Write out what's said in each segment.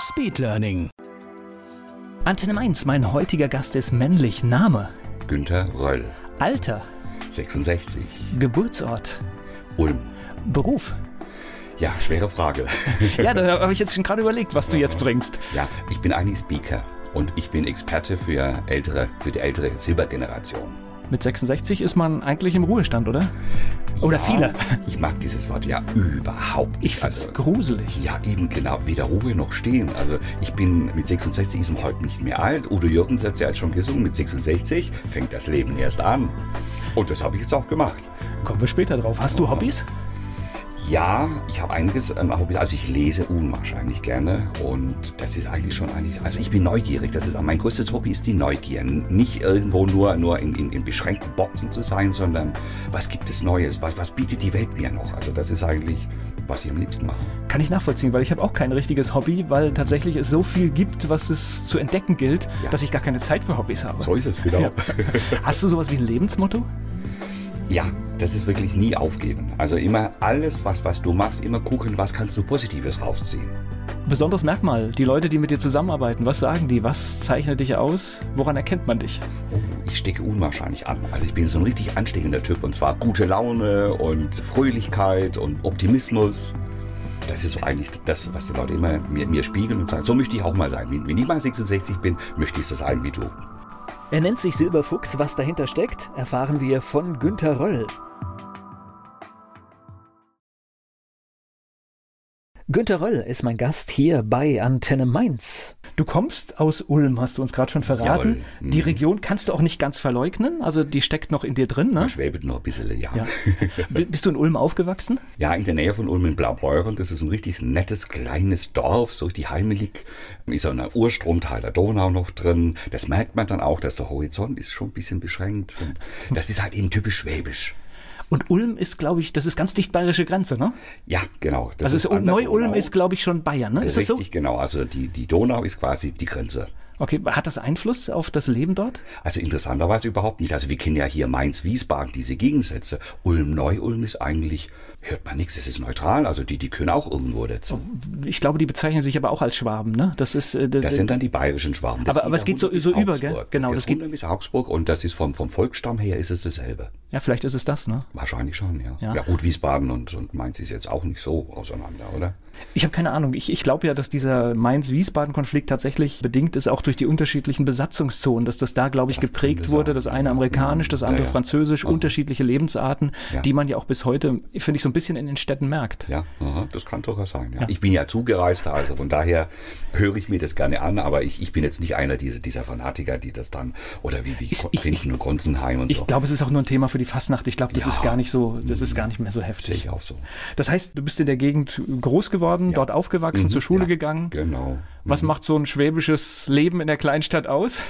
Speedlearning. Antenne 1, mein heutiger Gast ist männlich. Name, Günther Röll, Alter, 66, Geburtsort, Ulm. Beruf. Ja, schwere Frage. Ja, da habe ich jetzt schon gerade überlegt, was du jetzt bringst. ja, ich bin eigentlich Speaker und ich bin Experte für ältere, für die ältere Silbergeneration. Mit 66 ist man eigentlich im Ruhestand, oder? Oder ja, viele. Ich mag dieses Wort ja überhaupt nicht. Ich find's Also, gruselig. ja, eben genau, weder Ruhe noch Stehen. Also ich bin mit 66 ist man heute nicht mehr alt. Udo Jürgens hat es ja schon gesungen, mit 66 fängt das Leben erst an. Und das habe ich jetzt auch gemacht. Kommen wir später drauf. Hast du Hobbys? Ja, ich habe einiges an Hobbys. Also ich lese unwahrscheinlich gerne und das ist eigentlich schon eigentlich. Also ich bin neugierig. Das ist mein größtes Hobby ist die Neugier. Nicht irgendwo nur nur in, in, in beschränkten Boxen zu sein, sondern was gibt es Neues? Was, was bietet die Welt mir noch? Also das ist eigentlich, was ich am liebsten mache. Kann ich nachvollziehen, weil ich habe auch kein richtiges Hobby, weil tatsächlich es so viel gibt, was es zu entdecken gilt, Ja. dass ich gar keine Zeit für Hobbys habe. So ist es genau. Ja. Hast du sowas wie ein Lebensmotto? Ja, das ist wirklich nie aufgeben. Also immer alles, was was du machst, immer gucken, was kannst du Positives rausziehen. Besonderes Merkmal, die Leute, die mit dir zusammenarbeiten, was sagen die? Was zeichnet dich aus? Woran erkennt man dich? Oh, ich stecke unwahrscheinlich an. Also ich bin so ein richtig ansteckender Typ und zwar gute Laune und Fröhlichkeit und Optimismus. Das ist so eigentlich das, was die Leute immer mir, mir spiegeln und sagen, so möchte ich auch mal sein. Wenn wenn ich mal 66 bin, möchte ich so sein wie du. Er nennt sich Silberfuchs. Was dahinter steckt, erfahren wir von Günter Röll. Günter Röll ist mein Gast hier bei Antenne Mainz. Du kommst aus Ulm, hast du uns gerade schon verraten. Jawohl. Die Mhm. Region kannst du auch nicht ganz verleugnen, also die steckt noch in dir drin, ne? Man schwebet noch ein bisschen, ja. Ja. ja. Bist du in Ulm aufgewachsen? in der Nähe von Ulm in Blaubeuren. Das ist ein richtig nettes, kleines Dorf, so richtig heimelig. Ist auch ein Urstromteil der Donau noch drin. Das merkt man dann auch, dass der Horizont ist schon ein bisschen beschränkt. Das ist halt eben typisch schwäbisch. Und Ulm ist, glaube ich, das ist ganz dicht bayerische Grenze, ne? Ja, genau. Das also ist ist, Neu-Ulm Donau. ist, glaube ich, schon Bayern, ne? Ist das so? Richtig, genau. Also die, die Donau ist quasi die Grenze. Okay, hat das Einfluss auf das Leben dort? Also interessanterweise überhaupt nicht. Also wir kennen ja hier Mainz-Wiesbaden, diese Gegensätze. Ulm-Neu-Ulm ist eigentlich, hört man nichts, es ist neutral. Also die, die können auch irgendwo dazu. Ich glaube, die bezeichnen sich aber auch als Schwaben, ne? Das ist äh, Das sind dann die bayerischen Schwaben. Das Aber- aber es geht so- so über, gell? Genau, das das geht bis Augsburg und das ist vom, vom Volksstamm her ist es dasselbe. ja, vielleicht ist es das, ne? Wahrscheinlich schon, ja. Ja. Ja, gut, Wiesbaden und, und Mainz ist jetzt auch nicht so auseinander, oder? Ich habe keine Ahnung. Ich, ich glaube ja, dass dieser Mainz-Wiesbaden-Konflikt tatsächlich bedingt ist, auch durch die unterschiedlichen Besatzungszonen, dass das da, glaube ich, Das geprägt wurde. Das eine ja. amerikanisch, das Ja, andere ja. französisch, Ja. unterschiedliche Lebensarten, Ja. die man ja auch bis heute, finde ich, so ein bisschen in den Städten merkt. Ja, aha, das kann durchaus sein. Ja. Ja. Ich bin ja zugereister, also von daher höre ich mir das gerne an, aber ich, ich bin jetzt nicht einer dieser, dieser Fanatiker, die das dann, oder wie, wie Ich- ich- Finden und Gonsenheim und Ich so. glaube, es ist auch nur ein Thema für die Fastnacht. Ich glaube, das Ja. ist gar nicht so, das ist gar nicht mehr so Sehe heftig. ich auch so. Das heißt, du bist in der Gegend groß geworden, Ja. dort aufgewachsen, Mhm, zur Schule ja, gegangen. Genau. Was macht so ein schwäbisches Leben in der Kleinstadt aus?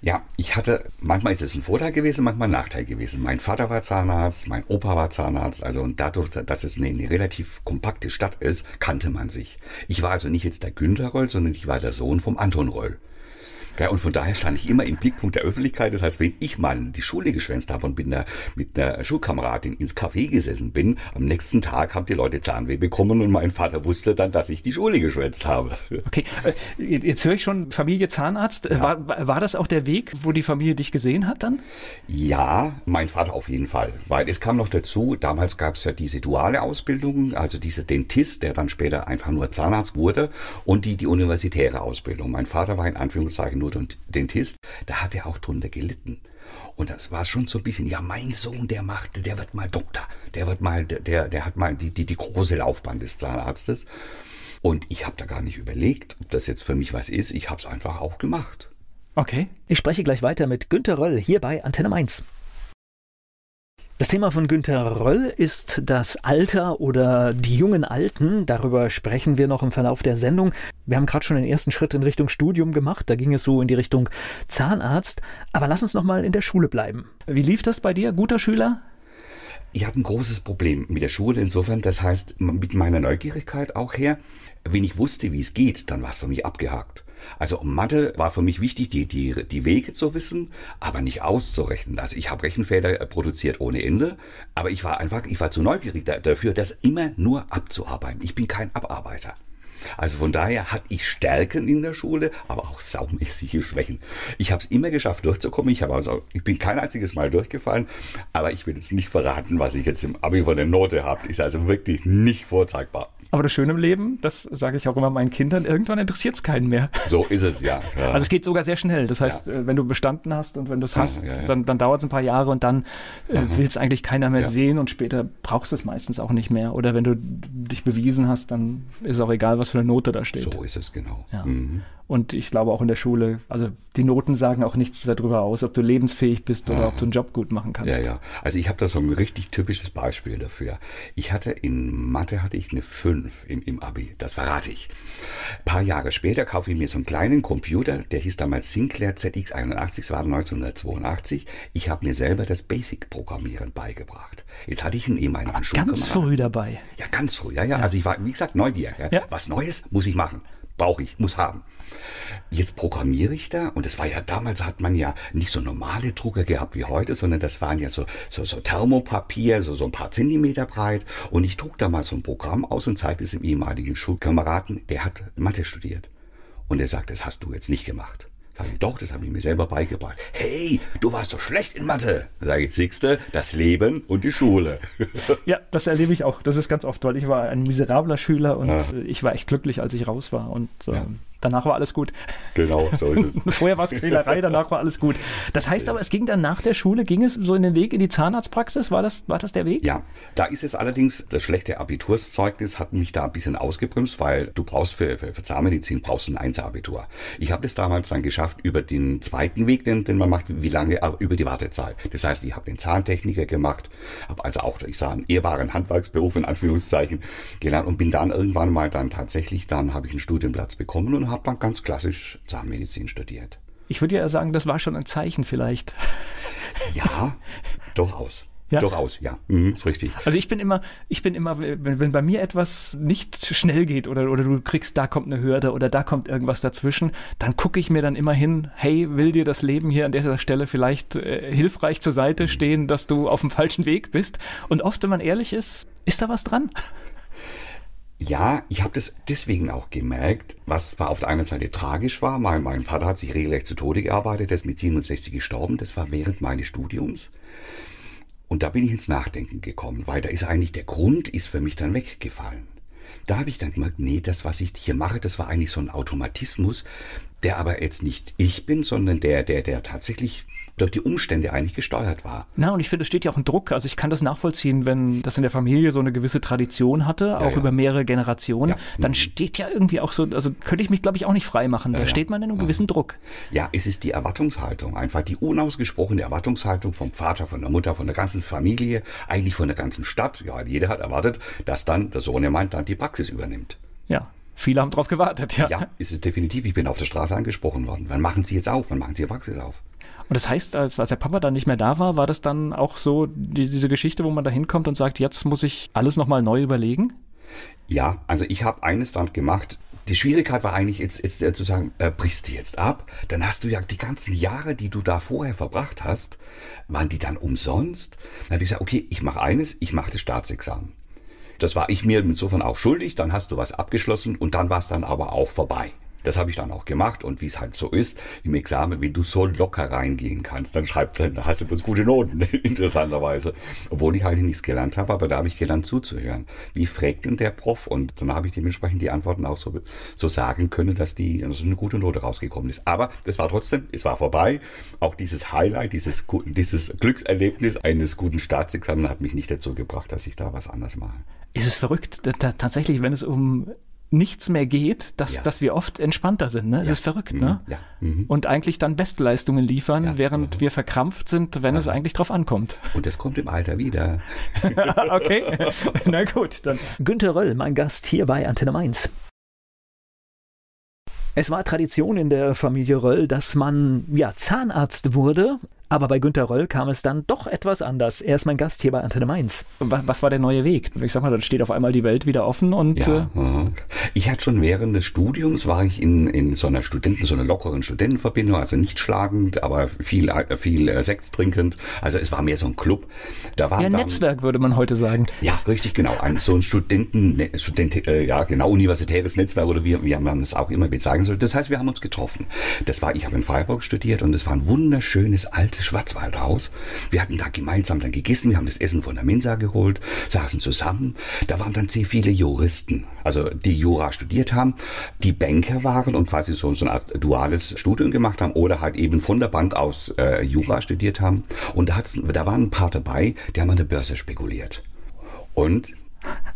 Ja, ich hatte, manchmal ist es ein Vorteil gewesen, manchmal ein Nachteil gewesen. Mein Vater war Zahnarzt, mein Opa war Zahnarzt, also und dadurch, dass es eine, eine relativ kompakte Stadt ist, kannte man sich. Ich war also nicht jetzt der Günther Röll, sondern ich war der Sohn vom Anton Röll. Ja, und von daher stand ich immer im Blickpunkt der Öffentlichkeit. Das heißt, wenn ich mal die Schule geschwänzt habe und bin da mit einer Schulkameradin ins Café gesessen bin, am nächsten Tag haben die Leute Zahnweh bekommen und mein Vater wusste dann, dass ich die Schule geschwänzt habe. Okay, äh, jetzt höre ich schon Familie Zahnarzt. Äh, War, war das auch der Weg, wo die Familie dich gesehen hat dann? Ja, mein Vater auf jeden Fall. Weil es kam noch dazu, damals gab es ja diese duale Ausbildung, also dieser Dentist, der dann später einfach nur Zahnarzt wurde, und die, die universitäre Ausbildung. Mein Vater war in Anführungszeichen nur Dentist, da hat er auch drunter gelitten. Und das war schon so ein bisschen, ja, mein Sohn, der macht, der wird mal Doktor, der wird mal, der, der hat mal die, die, die große Laufbahn des Zahnarztes. Und ich habe da gar nicht überlegt, ob das jetzt für mich was ist. Ich habe es einfach auch gemacht. Okay. Ich spreche gleich weiter mit Günter Röll hier bei Antenne Mainz. Das Thema von Günter Röll ist das Alter oder die jungen Alten. Darüber sprechen wir noch im Verlauf der Sendung. Wir haben gerade schon den ersten Schritt in Richtung Studium gemacht. Da ging es so in die Richtung Zahnarzt. Aber lass uns noch mal in der Schule bleiben. Wie lief das bei dir? Guter Schüler? Ich hatte ein großes Problem mit der Schule insofern, das heißt mit meiner Neugierigkeit auch her. Wenn ich wusste, wie es geht, dann war es für mich abgehakt. Also Mathe war für mich wichtig, die, die, die Wege zu wissen, aber nicht auszurechnen. Also ich habe Rechenfehler produziert ohne Ende, aber ich war einfach, ich war zu neugierig dafür, das immer nur abzuarbeiten. Ich bin kein Abarbeiter. Also von daher hatte ich Stärken in der Schule, aber auch saumäßige Schwächen. Ich habe es immer geschafft, durchzukommen. Ich, also, ich bin kein einziges Mal durchgefallen, aber ich will jetzt nicht verraten, was ich jetzt im Abi von der Note habe. Ist also wirklich nicht vorzeigbar. Aber das Schöne im Leben, das sage ich auch immer meinen Kindern, irgendwann interessiert es keinen mehr. So ist es, ja. ja. Also es geht sogar sehr schnell. Das heißt, ja. Äh, wenn du bestanden hast und wenn du es hast, ja, dann, dann dauert es ein paar Jahre und dann äh, will es eigentlich keiner mehr sehen und später brauchst du es meistens auch nicht mehr. Oder wenn du dich bewiesen hast, dann ist es auch egal, was für eine Note da steht. So ist es, genau. Mhm. Und ich glaube auch in der Schule, also die Noten sagen auch nichts darüber aus, ob du lebensfähig bist oder Aha. ob du einen Job gut machen kannst. Ja, ja. Also ich habe da so ein richtig typisches Beispiel dafür. Ich hatte in Mathe hatte ich eine 5 im, im Abi. Das verrate ich. Ein paar Jahre später kaufe ich mir so einen kleinen Computer, der hieß damals Sinclair ZX81, das war 1982. Ich habe mir selber das Basic-Programmieren beigebracht. Jetzt hatte ich einen ehemaligen Schulkameraden. Ganz früh dabei. Ja, ganz früh. Ja, ja, ja. Also ich war, wie gesagt, Neugier. Ja. ja. Was Neues muss ich machen. Brauche ich, muss haben. Jetzt programmiere ich da und es war ja damals hat man ja nicht so normale Drucker gehabt wie heute, sondern das waren ja so, so, so Thermopapier, so, so ein paar Zentimeter breit und ich druck da mal so ein Programm aus und zeigte es dem ehemaligen Schulkameraden, der hat Mathe studiert. Und er sagt, das hast du jetzt nicht gemacht. Sag ich, doch, das habe ich mir selber beigebracht. Hey, du warst doch schlecht in Mathe. Sag ich, siehste, das Leben und die Schule. ja, das erlebe ich auch. Das ist ganz oft, weil ich war ein miserabler Schüler und ja. ich war echt glücklich, als ich raus war. Und ja danach war alles gut. Genau, so ist es. Vorher war es Quälerei, danach war alles gut. Das heißt aber, es ging dann nach der Schule, ging es so in den Weg in die Zahnarztpraxis? War das, war das der Weg? Ja, da ist es allerdings, das schlechte Abiturszeugnis hat mich da ein bisschen ausgebremst, weil du brauchst für, für, für Zahnmedizin brauchst ein Einzelabitur. Ich habe das damals dann geschafft über den zweiten Weg, den, den man macht, wie lange, über die Wartezeit. Das heißt, ich habe den Zahntechniker gemacht, habe also auch, ich sage, einen ehrbaren Handwerksberuf in Anführungszeichen gelernt und bin dann irgendwann mal dann tatsächlich, dann habe ich einen Studienplatz bekommen und habe dann ganz klassisch Zahnmedizin studiert. Ich würde ja sagen, das war schon ein Zeichen vielleicht. Ja, durchaus. Ja. Durchaus, ja. Mhm, ist richtig. Also ich bin immer, ich bin immer, wenn, wenn bei mir etwas nicht schnell geht oder, oder du kriegst, da kommt eine Hürde oder da kommt irgendwas dazwischen, dann gucke ich mir dann immer hin, hey, will dir das Leben hier an dieser Stelle vielleicht äh, hilfreich zur Seite stehen, dass du auf dem falschen Weg bist? Und oft, wenn man ehrlich ist, ist da was dran? Ja, ich habe das deswegen auch gemerkt, was zwar auf der einen Seite tragisch war. Mein, mein Vater hat sich regelrecht zu Tode gearbeitet, er ist mit 67 gestorben. Das war während meines Studiums. Und da bin ich ins Nachdenken gekommen, weil da ist eigentlich der Grund ist für mich dann weggefallen. Da habe ich dann gemerkt, nee, das, was ich hier mache, das war eigentlich so ein Automatismus, der aber jetzt nicht ich bin, sondern der, der, der tatsächlich durch die Umstände eigentlich gesteuert war. Na, und ich finde, es steht ja auch ein Druck. Also ich kann das nachvollziehen, wenn das in der Familie so eine gewisse Tradition hatte, auch ja. über mehrere Generationen, ja. dann mhm. steht ja irgendwie auch so, also könnte ich mich, glaube ich, auch nicht frei machen. Da steht man in einem gewissen Druck. Ja, es ist die Erwartungshaltung, einfach die unausgesprochene Erwartungshaltung vom Vater, von der Mutter, von der ganzen Familie, eigentlich von der ganzen Stadt. Ja, jeder hat erwartet, dass dann der Sohn meint, dann die Praxis übernimmt. Ja, Viele haben darauf gewartet, ja. Ja, ist es definitiv. Ich bin auf der Straße angesprochen worden. Wann machen Sie jetzt auf? Wann machen Sie Ihre Praxis auf? Und das heißt, als, als der Papa dann nicht mehr da war, war das dann auch so die, diese Geschichte, wo man da hinkommt und sagt, jetzt muss ich alles nochmal neu überlegen? Ja, also ich habe eines dann gemacht. Die Schwierigkeit war eigentlich jetzt, jetzt zu sagen, äh, brichst du jetzt ab, dann hast du ja die ganzen Jahre, die du da vorher verbracht hast, waren die dann umsonst? Dann habe ich gesagt, okay, ich mache eines, ich mache das Staatsexamen. Das war ich mir insofern auch schuldig, dann hast du was abgeschlossen und dann war es dann aber auch vorbei. Das habe ich dann auch gemacht und wie es halt so ist, im Examen, wenn du so locker reingehen kannst, dann schreibt dann hast du bloß gute Noten, interessanterweise. Obwohl ich eigentlich nichts gelernt habe, aber da habe ich gelernt zuzuhören. Wie fragt denn der Prof? Und dann habe ich dementsprechend die Antworten auch so, so sagen können, dass die also eine gute Note rausgekommen ist. Aber das war trotzdem, es war vorbei. Auch dieses Highlight, dieses, dieses Glückserlebnis eines guten Staatsexamens hat mich nicht dazu gebracht, dass ich da was anders mache. Ist es verrückt, tatsächlich, wenn es um nichts mehr geht, dass, Ja. dass wir oft entspannter sind. Ne? Es Ja. ist verrückt, Mhm. ne? Ja. Mhm. Und eigentlich dann Bestleistungen liefern, Ja. während wir verkrampft sind, wenn es eigentlich drauf ankommt. Und das kommt im Alter wieder. okay, na gut, dann. Günter Röll, mein Gast hier bei Antenne Mainz. Es war Tradition in der Familie Röll, dass man ja Zahnarzt wurde, aber bei Günter Röll kam es dann doch etwas anders. Er ist mein Gast hier bei Antenne Mainz. Was, was war der neue Weg? Ich sag mal, dann steht auf einmal die Welt wieder offen und äh, Ja, mhm. ich hatte schon während des Studiums war ich in, in so einer Studenten, so einer lockeren Studentenverbindung, also nicht schlagend, aber viel, äh, viel äh, Sekt trinkend. Also es war mehr so ein Club. Da waren ja, dann, Netzwerk würde man heute sagen. Ja, richtig, genau. Ein, so ein Studenten, ne, Student, äh, ja, genau, universitäres Netzwerk oder wie, wie man es auch immer bezeichnen soll. Das heißt, wir haben uns getroffen. Das war, ich habe in Freiburg studiert und es war ein wunderschönes altes Schwarzwaldhaus. Wir hatten da gemeinsam dann gegessen, wir haben das Essen von der Mensa geholt, saßen zusammen. Da waren dann sehr viele Juristen, also die Jura studiert haben, die Banker waren und quasi so, so eine Art duales Studium gemacht haben oder halt eben von der Bank aus äh, Jura studiert haben. Und da, da waren ein paar dabei, die haben an der Börse spekuliert. Und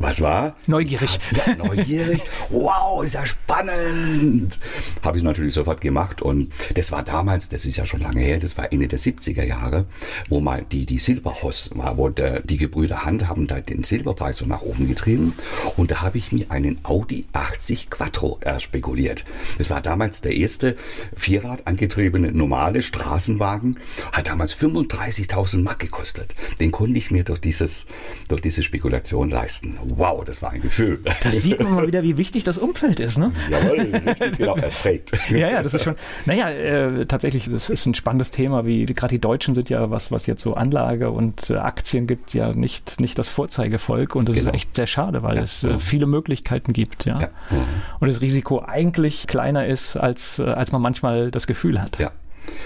was war? Neugierig. Ja, neugierig. Wow, ist ja spannend. Habe ich natürlich sofort gemacht. Und das war damals, das ist ja schon lange her, das war Ende der 70er Jahre, wo mal die, die Silberhoss war, wo der, die Gebrüder Hand haben da den Silberpreis so nach oben getrieben. Und da habe ich mir einen Audi 80 Quattro erspekuliert. Das war damals der erste Vierrad angetriebene normale Straßenwagen. Hat damals 35.000 Mark gekostet. Den konnte ich mir durch dieses, durch diese Spekulation leisten. Wow, das war ein Gefühl. Da sieht man mal wieder, wie wichtig das Umfeld ist, ne? Jawohl, richtig, genau, es prägt. Ja, ja, das ist schon, naja, äh, tatsächlich, das ist ein spannendes Thema, wie, gerade die Deutschen sind ja, was, was jetzt so Anlage und äh, Aktien gibt, ja nicht, nicht das Vorzeigevolk und das Genau. ist echt sehr schade, weil Ja, es äh, viele Möglichkeiten gibt, ja. Ja. Mhm. Und das Risiko eigentlich kleiner ist, als, äh, als man manchmal das Gefühl hat. Ja.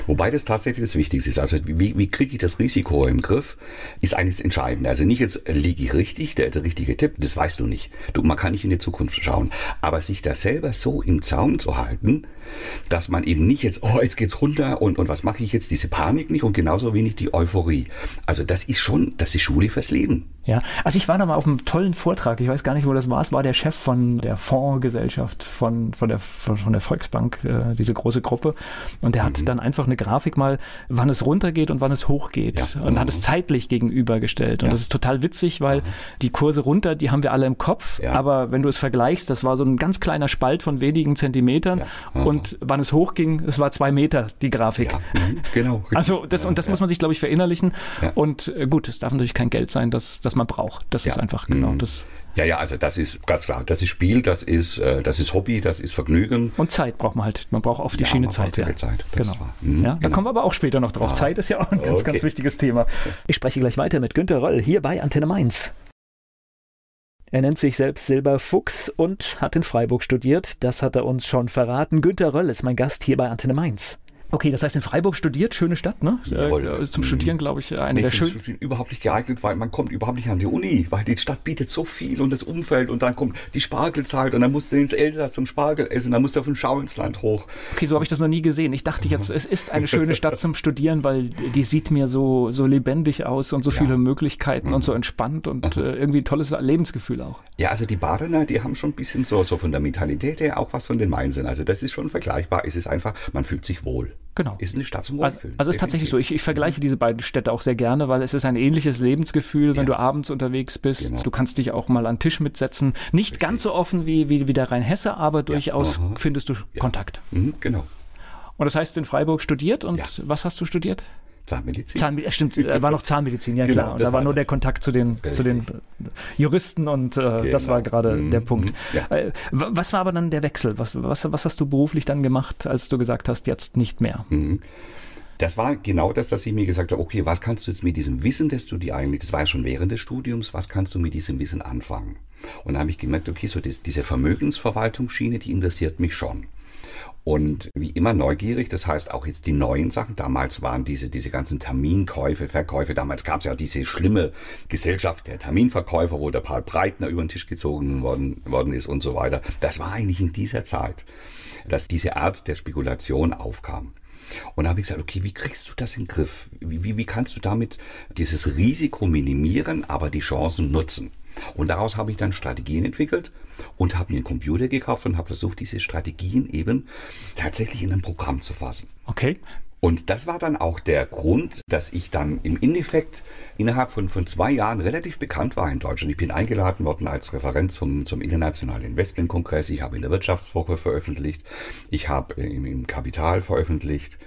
Wobei das tatsächlich das Wichtigste ist. Also wie, wie kriege ich das Risiko im Griff, ist eines entscheidend. Also nicht jetzt liege ich richtig, der, der richtige Tipp, das weißt du nicht. Du, man kann nicht in die Zukunft schauen. Aber sich da selber so im Zaum zu halten, dass man eben nicht jetzt, oh, jetzt geht's runter und, und was mache ich jetzt? Diese Panik nicht und genauso wenig die Euphorie. Also das ist schon, das ist Schule fürs Leben. Ja, also ich war da mal auf einem tollen Vortrag, ich weiß gar nicht, wo das war, es war der Chef von der Fondsgesellschaft von, von, der, von, der Volksbank, äh, diese große Gruppe. Und der hat dann einfach eine Grafik mal, wann es runtergeht und wann es hochgeht. Ja. Und hat es zeitlich gegenübergestellt. Und Ja. das ist total witzig, weil die Kurse runter, die haben wir alle im Kopf. Ja. Aber wenn du es vergleichst, das war so ein ganz kleiner Spalt von wenigen Zentimetern. Ja. Und wann es hochging, es war zwei Meter, die Grafik. Mhm, genau. Also das, und das muss man sich, glaube ich, verinnerlichen. Und äh, gut, es darf natürlich kein Geld sein, das, das man braucht. Das ist einfach genau Mhm. das. Ja, ja, also das ist ganz klar. Das ist Spiel, das ist, äh, das ist Hobby, das ist Vergnügen. Und Zeit braucht man halt. Man braucht auf die Ja, Schiene man Zeit. braucht Ja. Zeit, Genau. Mhm, ja, da genau. kommen wir aber auch später noch drauf. Ah. Zeit ist ja auch ein ganz, Okay. ganz wichtiges Thema. Ich spreche gleich weiter mit Günter Röll hier bei Antenne Mainz. Er nennt sich selbst Silberfuchs und hat in Freiburg studiert. Das hat er uns schon verraten. Günter Röll ist mein Gast hier bei Antenne Mainz. Okay, das heißt in Freiburg studiert, schöne Stadt, ne? Jawohl. Äh, zum Mhm. Studieren, glaube ich, eine Nee, der schönsten. Studieren überhaupt nicht geeignet, weil man kommt überhaupt nicht an die Uni, weil die Stadt bietet so viel und das Umfeld und dann kommt die Spargelzeit und dann musst du ins Elsass zum Spargel essen, dann musst du auf den Schau ins Land hoch. Okay, so habe ich das noch nie gesehen. Ich dachte jetzt, es ist eine schöne Stadt zum Studieren, weil die sieht mir so, so lebendig aus und so Ja. viele Möglichkeiten und so Mhm. entspannt und äh, irgendwie ein tolles Lebensgefühl auch. Ja, also die Badener, die haben schon ein bisschen so, so von der Mentalität her auch was von den Mainzern. Also das ist schon vergleichbar. Es ist einfach, man fühlt sich wohl. Genau. Ist eine Stadt zum Also, Wohlfühlen. also es ist tatsächlich so, ich, ich vergleiche diese beiden Städte auch sehr gerne, weil es ist ein ähnliches Lebensgefühl, wenn Ja. du abends unterwegs bist. Genau. Du kannst dich auch mal an Tisch mitsetzen. Nicht ganz so offen wie, wie, wie der Rhein-Hesse, aber durchaus aha. findest du Kontakt. Mhm, genau. Und das heißt, in Freiburg studiert und Ja. was hast du studiert? Zahnmedizin. Zahnmedizin, stimmt, war noch Zahnmedizin, ja Genau, klar. Und das da war war nur das. der Kontakt zu den, zu den Juristen und äh, das Genau. war gerade Mhm, der Punkt. mhm, ja. Äh, wa- was war aber dann der Wechsel? Was, was, was hast du beruflich dann gemacht, als du gesagt hast, jetzt nicht mehr? Mhm. Das war genau das, dass ich mir gesagt habe, okay, was kannst du jetzt mit diesem Wissen, das du dir eigentlich, das war ja schon während des Studiums, was kannst du mit diesem Wissen anfangen? Und da habe ich gemerkt, okay, so das, diese Vermögensverwaltungsschiene, die interessiert mich schon. Und wie immer neugierig, das heißt auch jetzt die neuen Sachen. Damals waren diese, diese ganzen Terminkäufe, Verkäufe, damals gab es ja diese schlimme Gesellschaft der Terminverkäufer, wo der Paul Breitner über den Tisch gezogen worden, worden ist und so weiter. Das war eigentlich in dieser Zeit, dass diese Art der Spekulation aufkam. Und da habe ich gesagt, okay, wie kriegst du das in den Griff? Wie, wie, wie kannst du damit dieses Risiko minimieren, aber die Chancen nutzen? Und daraus habe ich dann Strategien entwickelt und habe mir einen Computer gekauft und habe versucht, diese Strategien eben tatsächlich in ein Programm zu fassen. Okay. Und das war dann auch der Grund, dass ich dann im Endeffekt innerhalb von, von zwei Jahren relativ bekannt war in Deutschland. Ich bin eingeladen worden als Referent zum, zum Internationalen Investmentkongress. Ich habe in der Wirtschaftswoche veröffentlicht. Ich habe im, im Kapital veröffentlicht.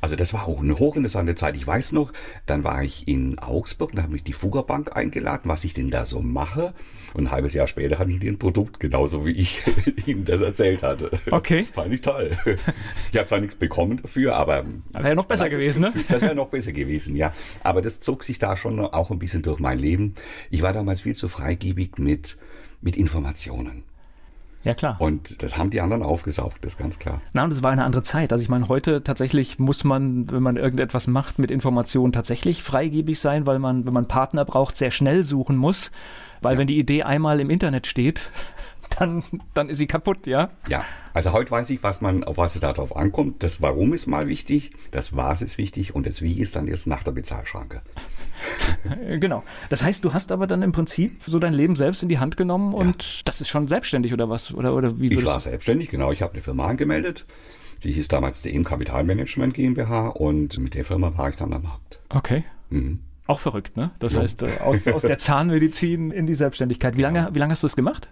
Also das war auch eine hochinteressante Zeit. Ich weiß noch, dann war ich in Augsburg, da habe mich die Fugger Bank eingeladen, was ich denn da so mache. Und ein halbes Jahr später hatten die ein Produkt, genauso wie ich ihnen das erzählt hatte. Okay. Fand ich toll. Ich habe zwar nichts bekommen dafür, aber... Wäre noch besser gewesen, Gefühl, ne? Das wäre noch besser gewesen, ja. Aber das zog sich da schon auch ein bisschen durch mein Leben. Ich war damals viel zu freigebig mit, mit Informationen. Ja, klar. Und das haben die anderen aufgesaugt, das ist ganz klar. Na, und es war eine andere Zeit. Also ich meine, heute tatsächlich muss man, wenn man irgendetwas macht mit Informationen, tatsächlich freigebig sein, weil man, wenn man Partner braucht, sehr schnell suchen muss. Weil ja. wenn die Idee einmal im Internet steht, dann, dann ist sie kaputt, ja? Ja, also heute weiß ich, was man, auf was es darauf ankommt. Das Warum ist mal wichtig, das Was ist wichtig und das Wie ist dann erst nach der Bezahlschranke. genau. Das heißt, du hast aber dann im Prinzip so dein Leben selbst in die Hand genommen und ja. das ist schon selbstständig oder was? Oder, oder wie ich war selbstständig, genau. Ich habe eine Firma angemeldet. Die hieß damals DM Kapitalmanagement GmbH und mit der Firma war ich dann am Markt. Okay. Mhm. Auch verrückt, ne? Das ja. heißt, äh, aus, aus der Zahnmedizin in die Selbstständigkeit. Wie lange, ja. wie lange hast du das gemacht?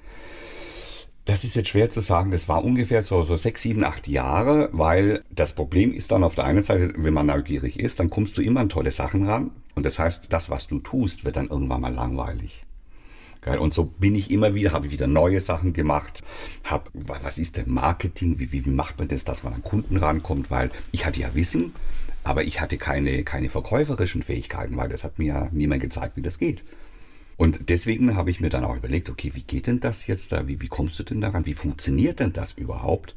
Das ist jetzt schwer zu sagen. Das war ungefähr so, so sechs, sieben, acht Jahre, weil das Problem ist dann auf der einen Seite, wenn man neugierig ist, dann kommst du immer an tolle Sachen ran. Und das heißt, das, was du tust, wird dann irgendwann mal langweilig. Und so bin ich immer wieder, habe ich wieder neue Sachen gemacht, habe, was ist denn Marketing, wie, wie, wie macht man das, dass man an Kunden rankommt, weil ich hatte ja Wissen, aber ich hatte keine, keine verkäuferischen Fähigkeiten, weil das hat mir ja niemand gezeigt, wie das geht. Und deswegen habe ich mir dann auch überlegt, okay, wie geht denn das jetzt da? Wie, wie kommst du denn daran? Wie funktioniert denn das überhaupt?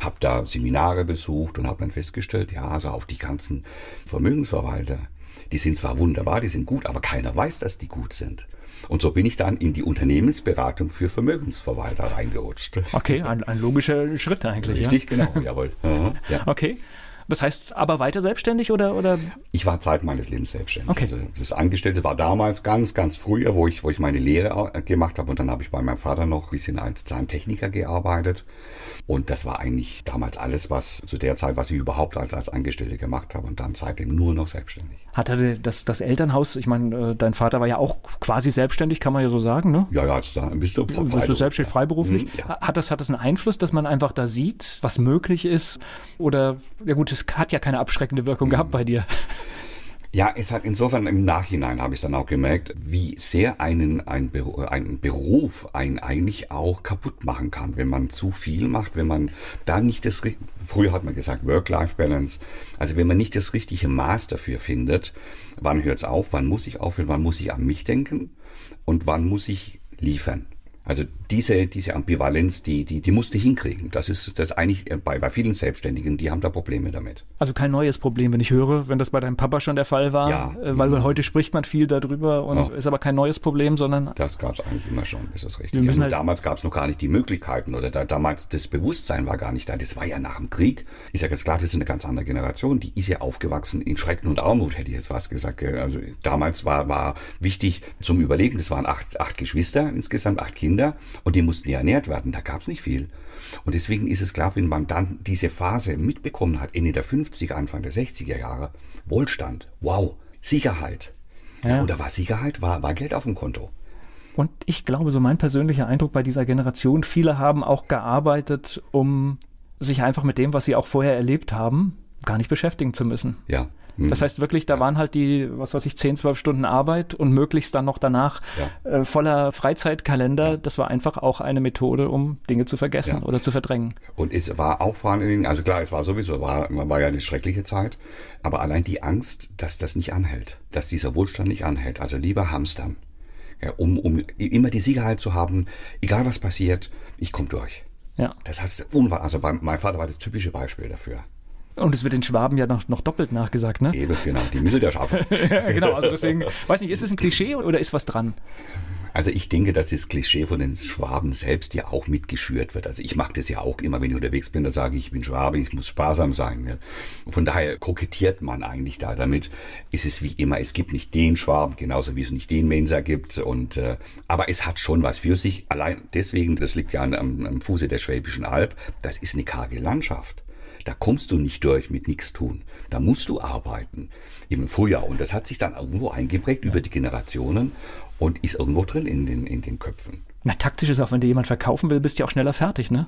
Hab da Seminare besucht und habe dann festgestellt, ja, also auch die ganzen Vermögensverwalter, die sind zwar wunderbar, die sind gut, aber keiner weiß, dass die gut sind. Und so bin ich dann in die Unternehmensberatung für Vermögensverwalter reingerutscht. Okay, ein, ein logischer Schritt eigentlich. Richtig, ja? genau, jawohl. ja. Okay. Das heißt, aber weiter selbstständig oder? oder? Ich war Zeit meines Lebens selbstständig. Okay. Also das Angestellte war damals ganz, ganz früher, wo ich, wo ich meine Lehre gemacht habe und dann habe ich bei meinem Vater noch ein bisschen als Zahntechniker gearbeitet. Und das war eigentlich damals alles, was zu der Zeit, was ich überhaupt als, als Angestellte gemacht habe und dann seitdem nur noch selbstständig. Hatte das, das Elternhaus, ich meine, äh, dein Vater war ja auch quasi selbstständig, kann man ja so sagen, ne? Ja, ja, da bist du, bist du selbstständig, freiberuflich. Mhm, ja. Hat, das, hat das einen Einfluss, dass man einfach da sieht, was möglich ist? Oder, ja gut, es hat ja keine abschreckende Wirkung mhm. gehabt bei dir. Ja, es hat insofern im Nachhinein habe ich dann auch gemerkt, wie sehr einen ein, ein Beruf einen eigentlich auch kaputt machen kann, wenn man zu viel macht, wenn man da nicht das früher hat man gesagt Work-Life-Balance, also wenn man nicht das richtige Maß dafür findet, wann hört es auf, wann muss ich aufhören, wann muss ich an mich denken und wann muss ich liefern. Also diese, diese Ambivalenz, die, die, die musst du hinkriegen. Das ist das eigentlich bei, bei vielen Selbstständigen, die haben da Probleme damit. Also kein neues Problem, wenn ich höre, wenn das bei deinem Papa schon der Fall war, ja, äh, weil ja. heute spricht man viel darüber und ja. ist aber kein neues Problem, sondern. Das gab es eigentlich immer schon, ist das richtig. Also halt damals gab es noch gar nicht die Möglichkeiten oder da, damals das Bewusstsein war gar nicht da. Das war ja nach dem Krieg. Ist ja ganz klar, das ist eine ganz andere Generation. Die ist ja aufgewachsen in Schrecken und Armut, hätte ich jetzt was gesagt. Also damals war, war wichtig zum Überleben, das waren acht, acht Geschwister insgesamt, acht Kinder und die mussten ja ernährt werden, da gab es nicht viel. Und deswegen ist es klar, wenn man dann diese Phase mitbekommen hat, Ende der 50er, Anfang der 60er Jahre, Wohlstand, wow, Sicherheit. Ja. Oder war Sicherheit, war, war Geld auf dem Konto. Und ich glaube, so mein persönlicher Eindruck bei dieser Generation, viele haben auch gearbeitet, um sich einfach mit dem, was sie auch vorher erlebt haben, gar nicht beschäftigen zu müssen. Ja. Das hm. heißt wirklich, da waren halt die, was weiß ich, 10, 12 Stunden Arbeit und möglichst dann noch danach ja. äh, voller Freizeitkalender. Ja. Das war einfach auch eine Methode, um Dinge zu vergessen ja. oder zu verdrängen. Und es war auch vor allen Dingen, also klar, es war sowieso, war, war ja eine schreckliche Zeit, aber allein die Angst, dass das nicht anhält, dass dieser Wohlstand nicht anhält. Also lieber hamstern, ja, um, um immer die Sicherheit zu haben, egal was passiert, ich komme durch. Ja. Das heißt, also bei, mein Vater war das typische Beispiel dafür. Und es wird den Schwaben ja noch, noch doppelt nachgesagt, ne? Eben, genau. Die müssen ja schaffen. ja, genau, also deswegen, weiß nicht, ist es ein Klischee oder ist was dran? Also ich denke, dass das Klischee von den Schwaben selbst ja auch mitgeschürt wird. Also ich mache das ja auch immer, wenn ich unterwegs bin, da sage ich, ich bin Schwabe, ich muss sparsam sein. Ja. Von daher kokettiert man eigentlich da damit. Ist es wie immer, es gibt nicht den Schwaben, genauso wie es nicht den Mensa gibt. Und äh, aber es hat schon was für sich. Allein deswegen, das liegt ja am, am Fuße der Schwäbischen Alb, das ist eine karge Landschaft. Da kommst du nicht durch mit nichts tun. Da musst du arbeiten im Frühjahr. Und das hat sich dann irgendwo eingeprägt über die Generationen und ist irgendwo drin in den, in den Köpfen. Na, taktisch ist auch, wenn dir jemand verkaufen will, bist du auch schneller fertig, ne?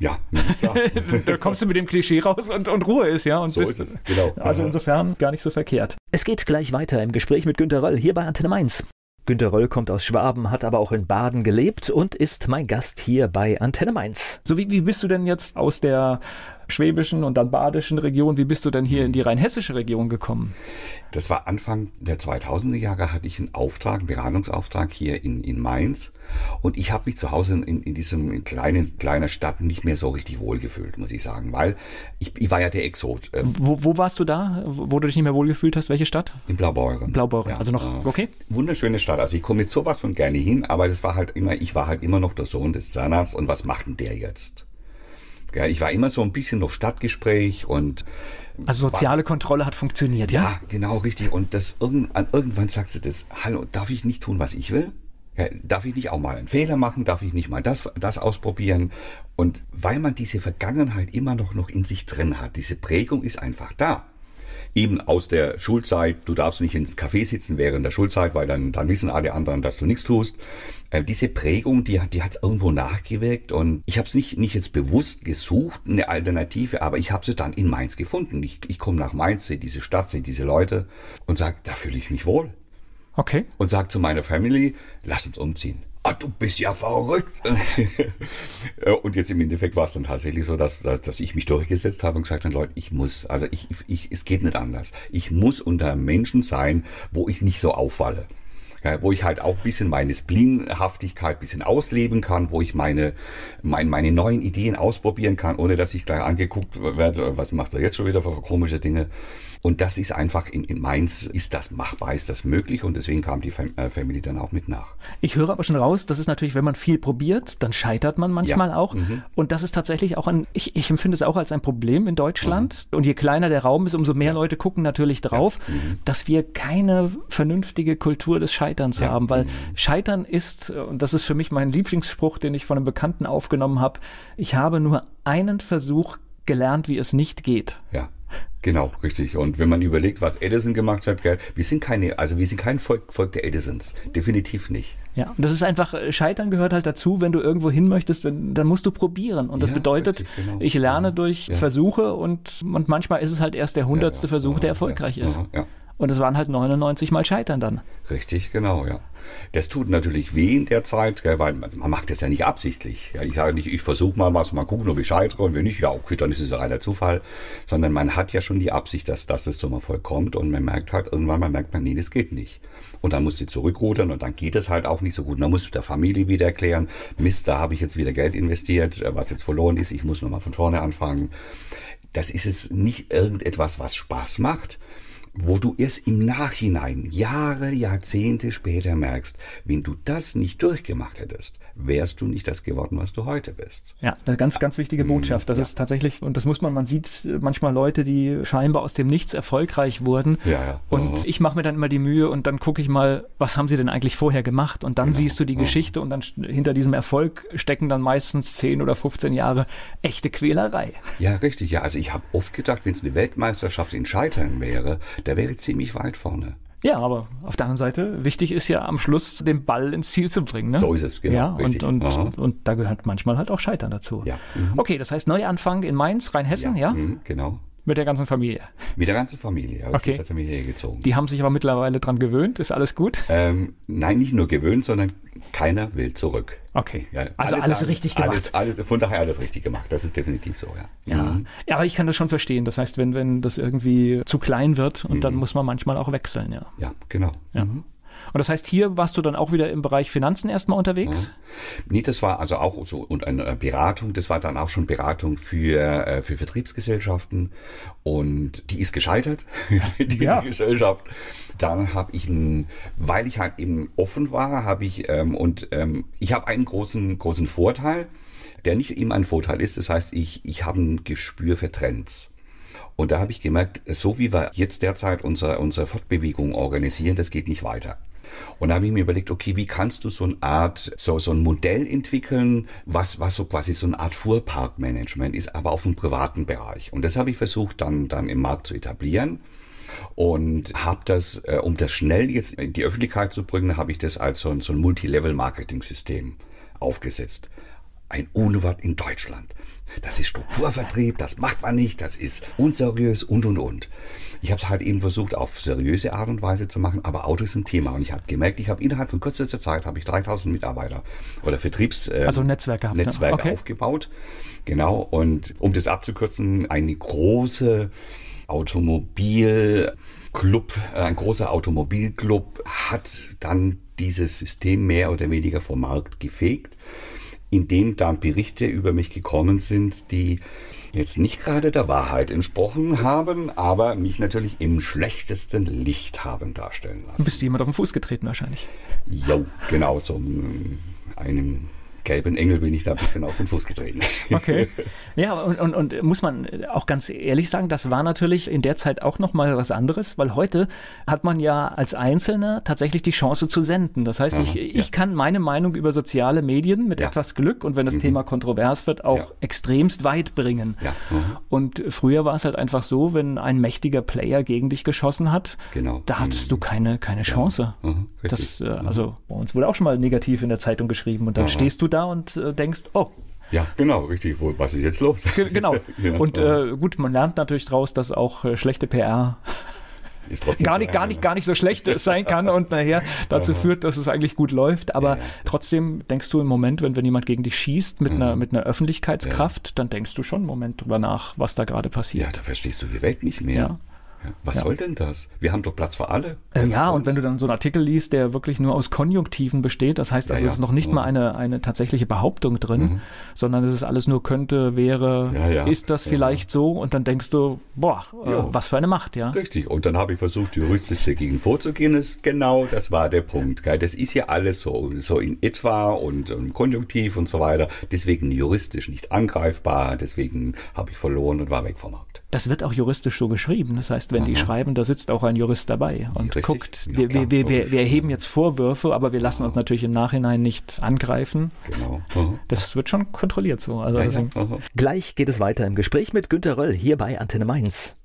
Ja, ja. da kommst du mit dem Klischee raus und, und Ruhe ist, ja. Und so bist, ist es, genau. Also insofern gar nicht so verkehrt. Es geht gleich weiter im Gespräch mit Günter Röll hier bei Antenne Mainz. Günter Röll kommt aus Schwaben, hat aber auch in Baden gelebt und ist mein Gast hier bei Antenne Mainz. So, wie, wie bist du denn jetzt aus der schwäbischen und dann badischen Region. Wie bist du denn hier in die rheinhessische Region gekommen? Das war Anfang der 2000er Jahre, hatte ich einen Auftrag, einen Beratungsauftrag hier in, in Mainz. Und ich habe mich zu Hause in, in diesem kleinen, kleiner Stadt nicht mehr so richtig wohlgefühlt, muss ich sagen, weil ich, ich war ja der Exot. Ähm, wo, wo warst du da, wo du dich nicht mehr wohlgefühlt hast? Welche Stadt? In Blaubeuren. Blaubeuren, ja, also noch, okay. Wunderschöne Stadt. Also ich komme mit sowas von gerne hin, aber das war halt immer, ich war halt immer noch der Sohn des Zahners und was macht denn der jetzt? Ich war immer so ein bisschen noch Stadtgespräch und. Also soziale war, Kontrolle hat funktioniert, ja? Ja, genau, richtig. Und das irgendwann, irgendwann sagst du das, hallo, darf ich nicht tun, was ich will? Ja, darf ich nicht auch mal einen Fehler machen? Darf ich nicht mal das, das ausprobieren? Und weil man diese Vergangenheit immer noch, noch in sich drin hat, diese Prägung ist einfach da eben aus der Schulzeit, du darfst nicht ins Café sitzen während der Schulzeit, weil dann, dann wissen alle anderen, dass du nichts tust. Äh, diese Prägung, die, die hat irgendwo nachgewirkt und ich habe es nicht, nicht jetzt bewusst gesucht, eine Alternative, aber ich habe sie dann in Mainz gefunden. Ich, ich komme nach Mainz, sehe diese Stadt, sehe diese Leute und sage, da fühle ich mich wohl. Okay. Und sage zu meiner Family, lass uns umziehen ah, du bist ja verrückt. und jetzt im Endeffekt war es dann tatsächlich so, dass, dass, dass ich mich durchgesetzt habe und gesagt habe, Leute, ich muss, also ich, ich, es geht nicht anders. Ich muss unter Menschen sein, wo ich nicht so auffalle. Ja, wo ich halt auch bisschen meine Spleenhaftigkeit bisschen ausleben kann, wo ich meine, mein, meine neuen Ideen ausprobieren kann, ohne dass ich gleich angeguckt werde, was macht er jetzt schon wieder für komische Dinge. Und das ist einfach in, in Mainz, ist das machbar, ist das möglich und deswegen kam die Fam äh, Family dann auch mit nach. Ich höre aber schon raus, das ist natürlich, wenn man viel probiert, dann scheitert man manchmal ja. auch. Mhm. Und das ist tatsächlich auch ein, ich, ich empfinde es auch als ein Problem in Deutschland. Mhm. Und je kleiner der Raum ist, umso mehr ja. Leute gucken natürlich drauf, ja. mhm. dass wir keine vernünftige Kultur des Scheiterns haben, weil mhm. Scheitern ist, und das ist für mich mein Lieblingsspruch, den ich von einem Bekannten aufgenommen habe, ich habe nur einen Versuch gelernt, wie es nicht geht. Ja. Genau, richtig. Und wenn man überlegt, was Edison gemacht hat, gell, wir sind keine, also wir sind kein Volk, Volk der Edisons. Definitiv nicht. Ja, und das ist einfach, äh, Scheitern gehört halt dazu, wenn du irgendwo hin möchtest, wenn, dann musst du probieren. Und das ja, bedeutet, richtig, genau. ich lerne ja, durch ja. Versuche und, und manchmal ist es halt erst der hundertste Versuch, der erfolgreich ist. Und es waren halt 99 Mal Scheitern dann. Richtig, genau, ja. Das tut natürlich weh in der Zeit, weil man, man macht das ja nicht absichtlich. Ich sage nicht, ich versuche mal was, mal gucken, ob ich scheitere und wenn nicht, ja, okay, dann ist es ja reiner Zufall. Sondern man hat ja schon die Absicht, dass, dass es zum Erfolg kommt und man merkt halt, irgendwann mal merkt man, nee, das geht nicht. Und dann muss sie zurückrudern und dann geht es halt auch nicht so gut. Und dann muss der Familie wieder erklären, Mist, da habe ich jetzt wieder Geld investiert, was jetzt verloren ist, ich muss nochmal von vorne anfangen. Das ist es nicht irgendetwas, was Spaß macht, wo du erst im Nachhinein, Jahre, Jahrzehnte später merkst, wenn du das nicht durchgemacht hättest, wärst du nicht das geworden, was du heute bist. Ja, eine ganz, ganz wichtige Botschaft. Das ja. ist tatsächlich, und das muss man, man sieht manchmal Leute, die scheinbar aus dem Nichts erfolgreich wurden. Ja, ja. Und oh. ich mache mir dann immer die Mühe und dann gucke ich mal, was haben sie denn eigentlich vorher gemacht? Und dann genau. siehst du die oh. Geschichte und dann hinter diesem Erfolg stecken dann meistens 10 oder 15 Jahre echte Quälerei. Ja, richtig. Ja, also ich habe oft gedacht, wenn es eine Weltmeisterschaft in Scheitern wäre, der wäre ziemlich weit vorne. Ja, aber auf der anderen Seite, wichtig ist ja am Schluss den Ball ins Ziel zu bringen. Ne? So ist es, genau. Ja, und, und, und, und, da gehört manchmal halt auch Scheitern dazu. Ja. Mhm. Okay, das heißt Neuanfang in Mainz, Rheinhessen, ja? ja? Mhm, genau. Mit der ganzen Familie? Mit der ganzen Familie, ja. Okay. Das sind wir hierher gezogen. Die haben sich aber mittlerweile dran gewöhnt, ist alles gut? Ähm, nein, nicht nur gewöhnt, sondern keiner will zurück. Okay. Ja, also alles, alles richtig gemacht. Alles, alles, von daher alles richtig gemacht. Das ist definitiv so, ja. Ja. Mhm. ja, aber ich kann das schon verstehen. Das heißt, wenn, wenn das irgendwie zu klein wird und mhm. dann muss man manchmal auch wechseln, ja. Ja, genau. Ja. Mhm. Und das heißt, hier warst du dann auch wieder im Bereich Finanzen erstmal unterwegs? Ja. Nee, das war also auch so und eine Beratung, das war dann auch schon Beratung für, äh, für Vertriebsgesellschaften und die ist gescheitert, diese ja. Gesellschaft. Dann habe ich, ein, weil ich halt eben offen war, habe ich ähm, und ähm, ich habe einen großen großen Vorteil, der nicht immer ein Vorteil ist. Das heißt, ich ich habe ein Gespür für Trends. Und da habe ich gemerkt, so wie wir jetzt derzeit unsere, unsere Fortbewegung organisieren, das geht nicht weiter. Und da habe ich mir überlegt, okay, wie kannst du so eine Art, so, so ein Modell entwickeln, was, was so quasi so eine Art Fuhrparkmanagement ist, aber auf dem privaten Bereich. Und das habe ich versucht dann, dann im Markt zu etablieren und habe das, äh, um das schnell jetzt in die Öffentlichkeit zu bringen, habe ich das als so ein, so ein Multilevel-Marketing-System aufgesetzt. Ein Unwort in Deutschland. Das ist Strukturvertrieb, das macht man nicht, das ist unseriös und und und. Ich habe es halt eben versucht, auf seriöse Art und Weise zu machen, aber Auto ist ein Thema. Und ich habe gemerkt, ich habe innerhalb von kürzester Zeit habe ich 3000 Mitarbeiter oder Vertriebs äh, also Netzwerke, gehabt, Netzwerke okay. aufgebaut. Genau. Und um das abzukürzen, eine große Automobilclub, äh, ein großer Automobilclub hat dann dieses System mehr oder weniger vom Markt gefegt in dem dann Berichte über mich gekommen sind, die jetzt nicht gerade der Wahrheit entsprochen haben, aber mich natürlich im schlechtesten Licht haben darstellen lassen. Bist du jemand auf den Fuß getreten wahrscheinlich? Jo, genau so einem gelben Engel bin ich da ein bisschen auf den Fuß getreten. Okay. Ja, und, und, und muss man auch ganz ehrlich sagen, das war natürlich in der Zeit auch nochmal was anderes, weil heute hat man ja als Einzelner tatsächlich die Chance zu senden. Das heißt, Aha, ich, ich kann meine Meinung über soziale Medien mit ja. etwas Glück und wenn das mhm. Thema kontrovers wird, auch ja. extremst weit bringen. Ja. Mhm. Und früher war es halt einfach so, wenn ein mächtiger Player gegen dich geschossen hat, genau. da hattest mhm. du keine, keine Chance. Mhm. Das, äh, also bei uns wurde auch schon mal negativ in der Zeitung geschrieben und dann stehst du da und äh, denkst, oh, ja, genau, richtig. Was ist jetzt los? Genau. ja. Und äh, gut, man lernt natürlich daraus, dass auch äh, schlechte PR gar nicht, gar nicht, gar nicht so schlecht sein kann und nachher dazu führt, dass es eigentlich gut läuft. Aber ja. trotzdem denkst du im Moment, wenn, wenn jemand gegen dich schießt mit, mhm. einer, mit einer Öffentlichkeitskraft, ja. dann denkst du schon einen Moment drüber nach, was da gerade passiert. Ja, da verstehst du die Welt nicht mehr. Was ja. soll denn das? Wir haben doch Platz für alle. Äh, ja, und wenn du dann so einen Artikel liest, der wirklich nur aus Konjunktiven besteht, das heißt, also ja, es ist noch nicht mal eine, eine tatsächliche Behauptung drin, mhm. sondern es ist alles nur könnte, wäre, ist das vielleicht so? Und dann denkst du, boah, äh, was für eine Macht, ja. Richtig. Und dann habe ich versucht, juristisch dagegen vorzugehen. Das, genau, das war der Punkt. Gell? Das ist ja alles so, so in etwa und, und Konjunktiv und so weiter. Deswegen juristisch nicht angreifbar. Deswegen habe ich verloren und war weg vom Markt. Das wird auch juristisch so geschrieben. Das heißt, wenn Aha. die schreiben, da sitzt auch ein Jurist dabei und Richtig? guckt, ja, wir, wir, wir, wir, erheben jetzt Vorwürfe, aber wir lassen uns natürlich im Nachhinein nicht angreifen. Genau. Aha. Das wird schon kontrolliert so. Also ja, ja. Gleich geht es weiter im Gespräch mit Günter Röll hier bei Antenne Mainz.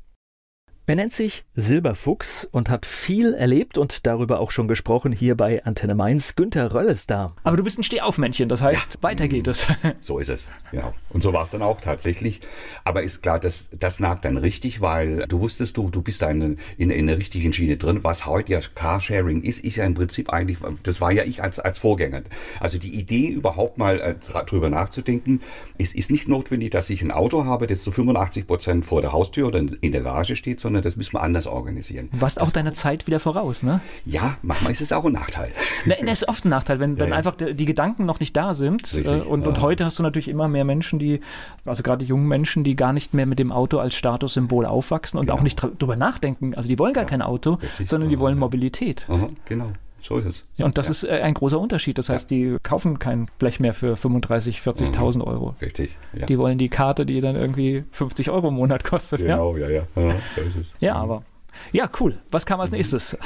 Er nennt sich Silberfuchs und hat viel erlebt und darüber auch schon gesprochen hier bei Antenne Mainz. Günther Röll ist da. Aber du bist ein Stehaufmännchen, das heißt, ja. weiter geht es. So ist es, genau. Und so war es dann auch tatsächlich. Aber ist klar, das, das nagt dann richtig, weil du wusstest, du, du bist da in, in, in der richtigen Schiene drin. Was heute ja Carsharing ist, ist ja im Prinzip eigentlich, das war ja ich als, als Vorgänger. Also die Idee, überhaupt mal äh, drüber nachzudenken, ist, ist nicht notwendig, dass ich ein Auto habe, das zu 85 Prozent vor der Haustür oder in der Garage steht, sondern sondern das müssen wir anders organisieren. Du warst auch deiner Zeit wieder voraus, ne? Ja, manchmal ist es auch ein Nachteil. Ne, das ist oft ein Nachteil, wenn, wenn ja, einfach die Gedanken noch nicht da sind. Richtig, äh, und, ja. und heute hast du natürlich immer mehr Menschen, die, also gerade junge Menschen, die gar nicht mehr mit dem Auto als Statussymbol aufwachsen und genau. auch nicht drüber nachdenken. Also die wollen gar kein Auto, Richtig. sondern die wollen Mobilität. Aha, genau. So ist es. Ja, und das ja. ist äh, ein großer Unterschied. Das heißt, die kaufen kein Blech mehr für 35.000, 40.000 mhm. Euro. Richtig. Ja. Die wollen die Karte, die dann irgendwie 50 Euro im Monat kostet. Genau, ja, ja. ja. so ist es. Ja, mhm. aber ja, cool. Was kam als mhm. nächstes?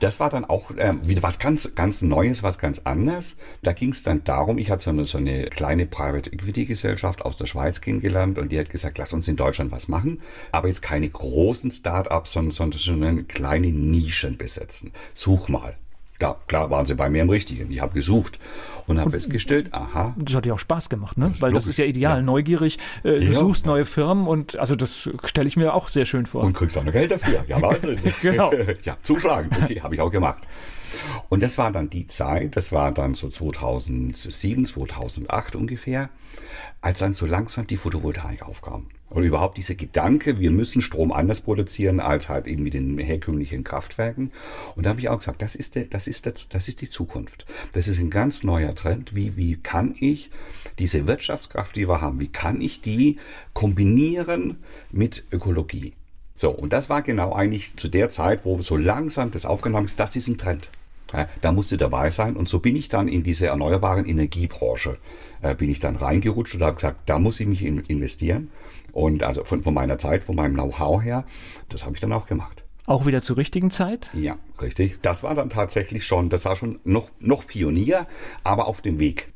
Das war dann auch äh, wieder was ganz, ganz Neues, was ganz anderes. Da ging es dann darum, ich hatte so eine, so eine kleine Private Equity Gesellschaft aus der Schweiz kennengelernt und die hat gesagt, lass uns in Deutschland was machen, aber jetzt keine großen Start-ups, sondern, sondern kleine Nischen besetzen. Such mal. Ja, klar waren sie bei mir im Richtigen. Ich habe gesucht und habe festgestellt, aha. Das hat ja auch Spaß gemacht, ne? Weil logisch. das ist ja ideal, ja. neugierig. Äh, du ja, suchst ja. neue Firmen und also das stelle ich mir auch sehr schön vor. Und kriegst auch noch Geld dafür. Ja, Wahnsinn. genau. ja, zuschlagen. Okay, habe ich auch gemacht. Und das war dann die Zeit, das war dann so 2007, 2008 ungefähr, als dann so langsam die Photovoltaik aufkam. Oder überhaupt dieser Gedanke, wir müssen Strom anders produzieren als halt eben mit den herkömmlichen Kraftwerken. Und da habe ich auch gesagt, das ist, der, das, ist der, das ist die Zukunft. Das ist ein ganz neuer Trend. Wie, wie kann ich diese Wirtschaftskraft, die wir haben, wie kann ich die kombinieren mit Ökologie? So, und das war genau eigentlich zu der Zeit, wo so langsam das aufgenommen ist, das ist ein Trend. Ja, da musste dabei sein und so bin ich dann in diese erneuerbaren Energiebranche, äh, bin ich dann reingerutscht und habe gesagt, da muss ich mich in, investieren. Und also von, von meiner Zeit, von meinem Know-how her, das habe ich dann auch gemacht. Auch wieder zur richtigen Zeit? Ja, richtig. Das war dann tatsächlich schon, das war schon noch, noch Pionier, aber auf dem Weg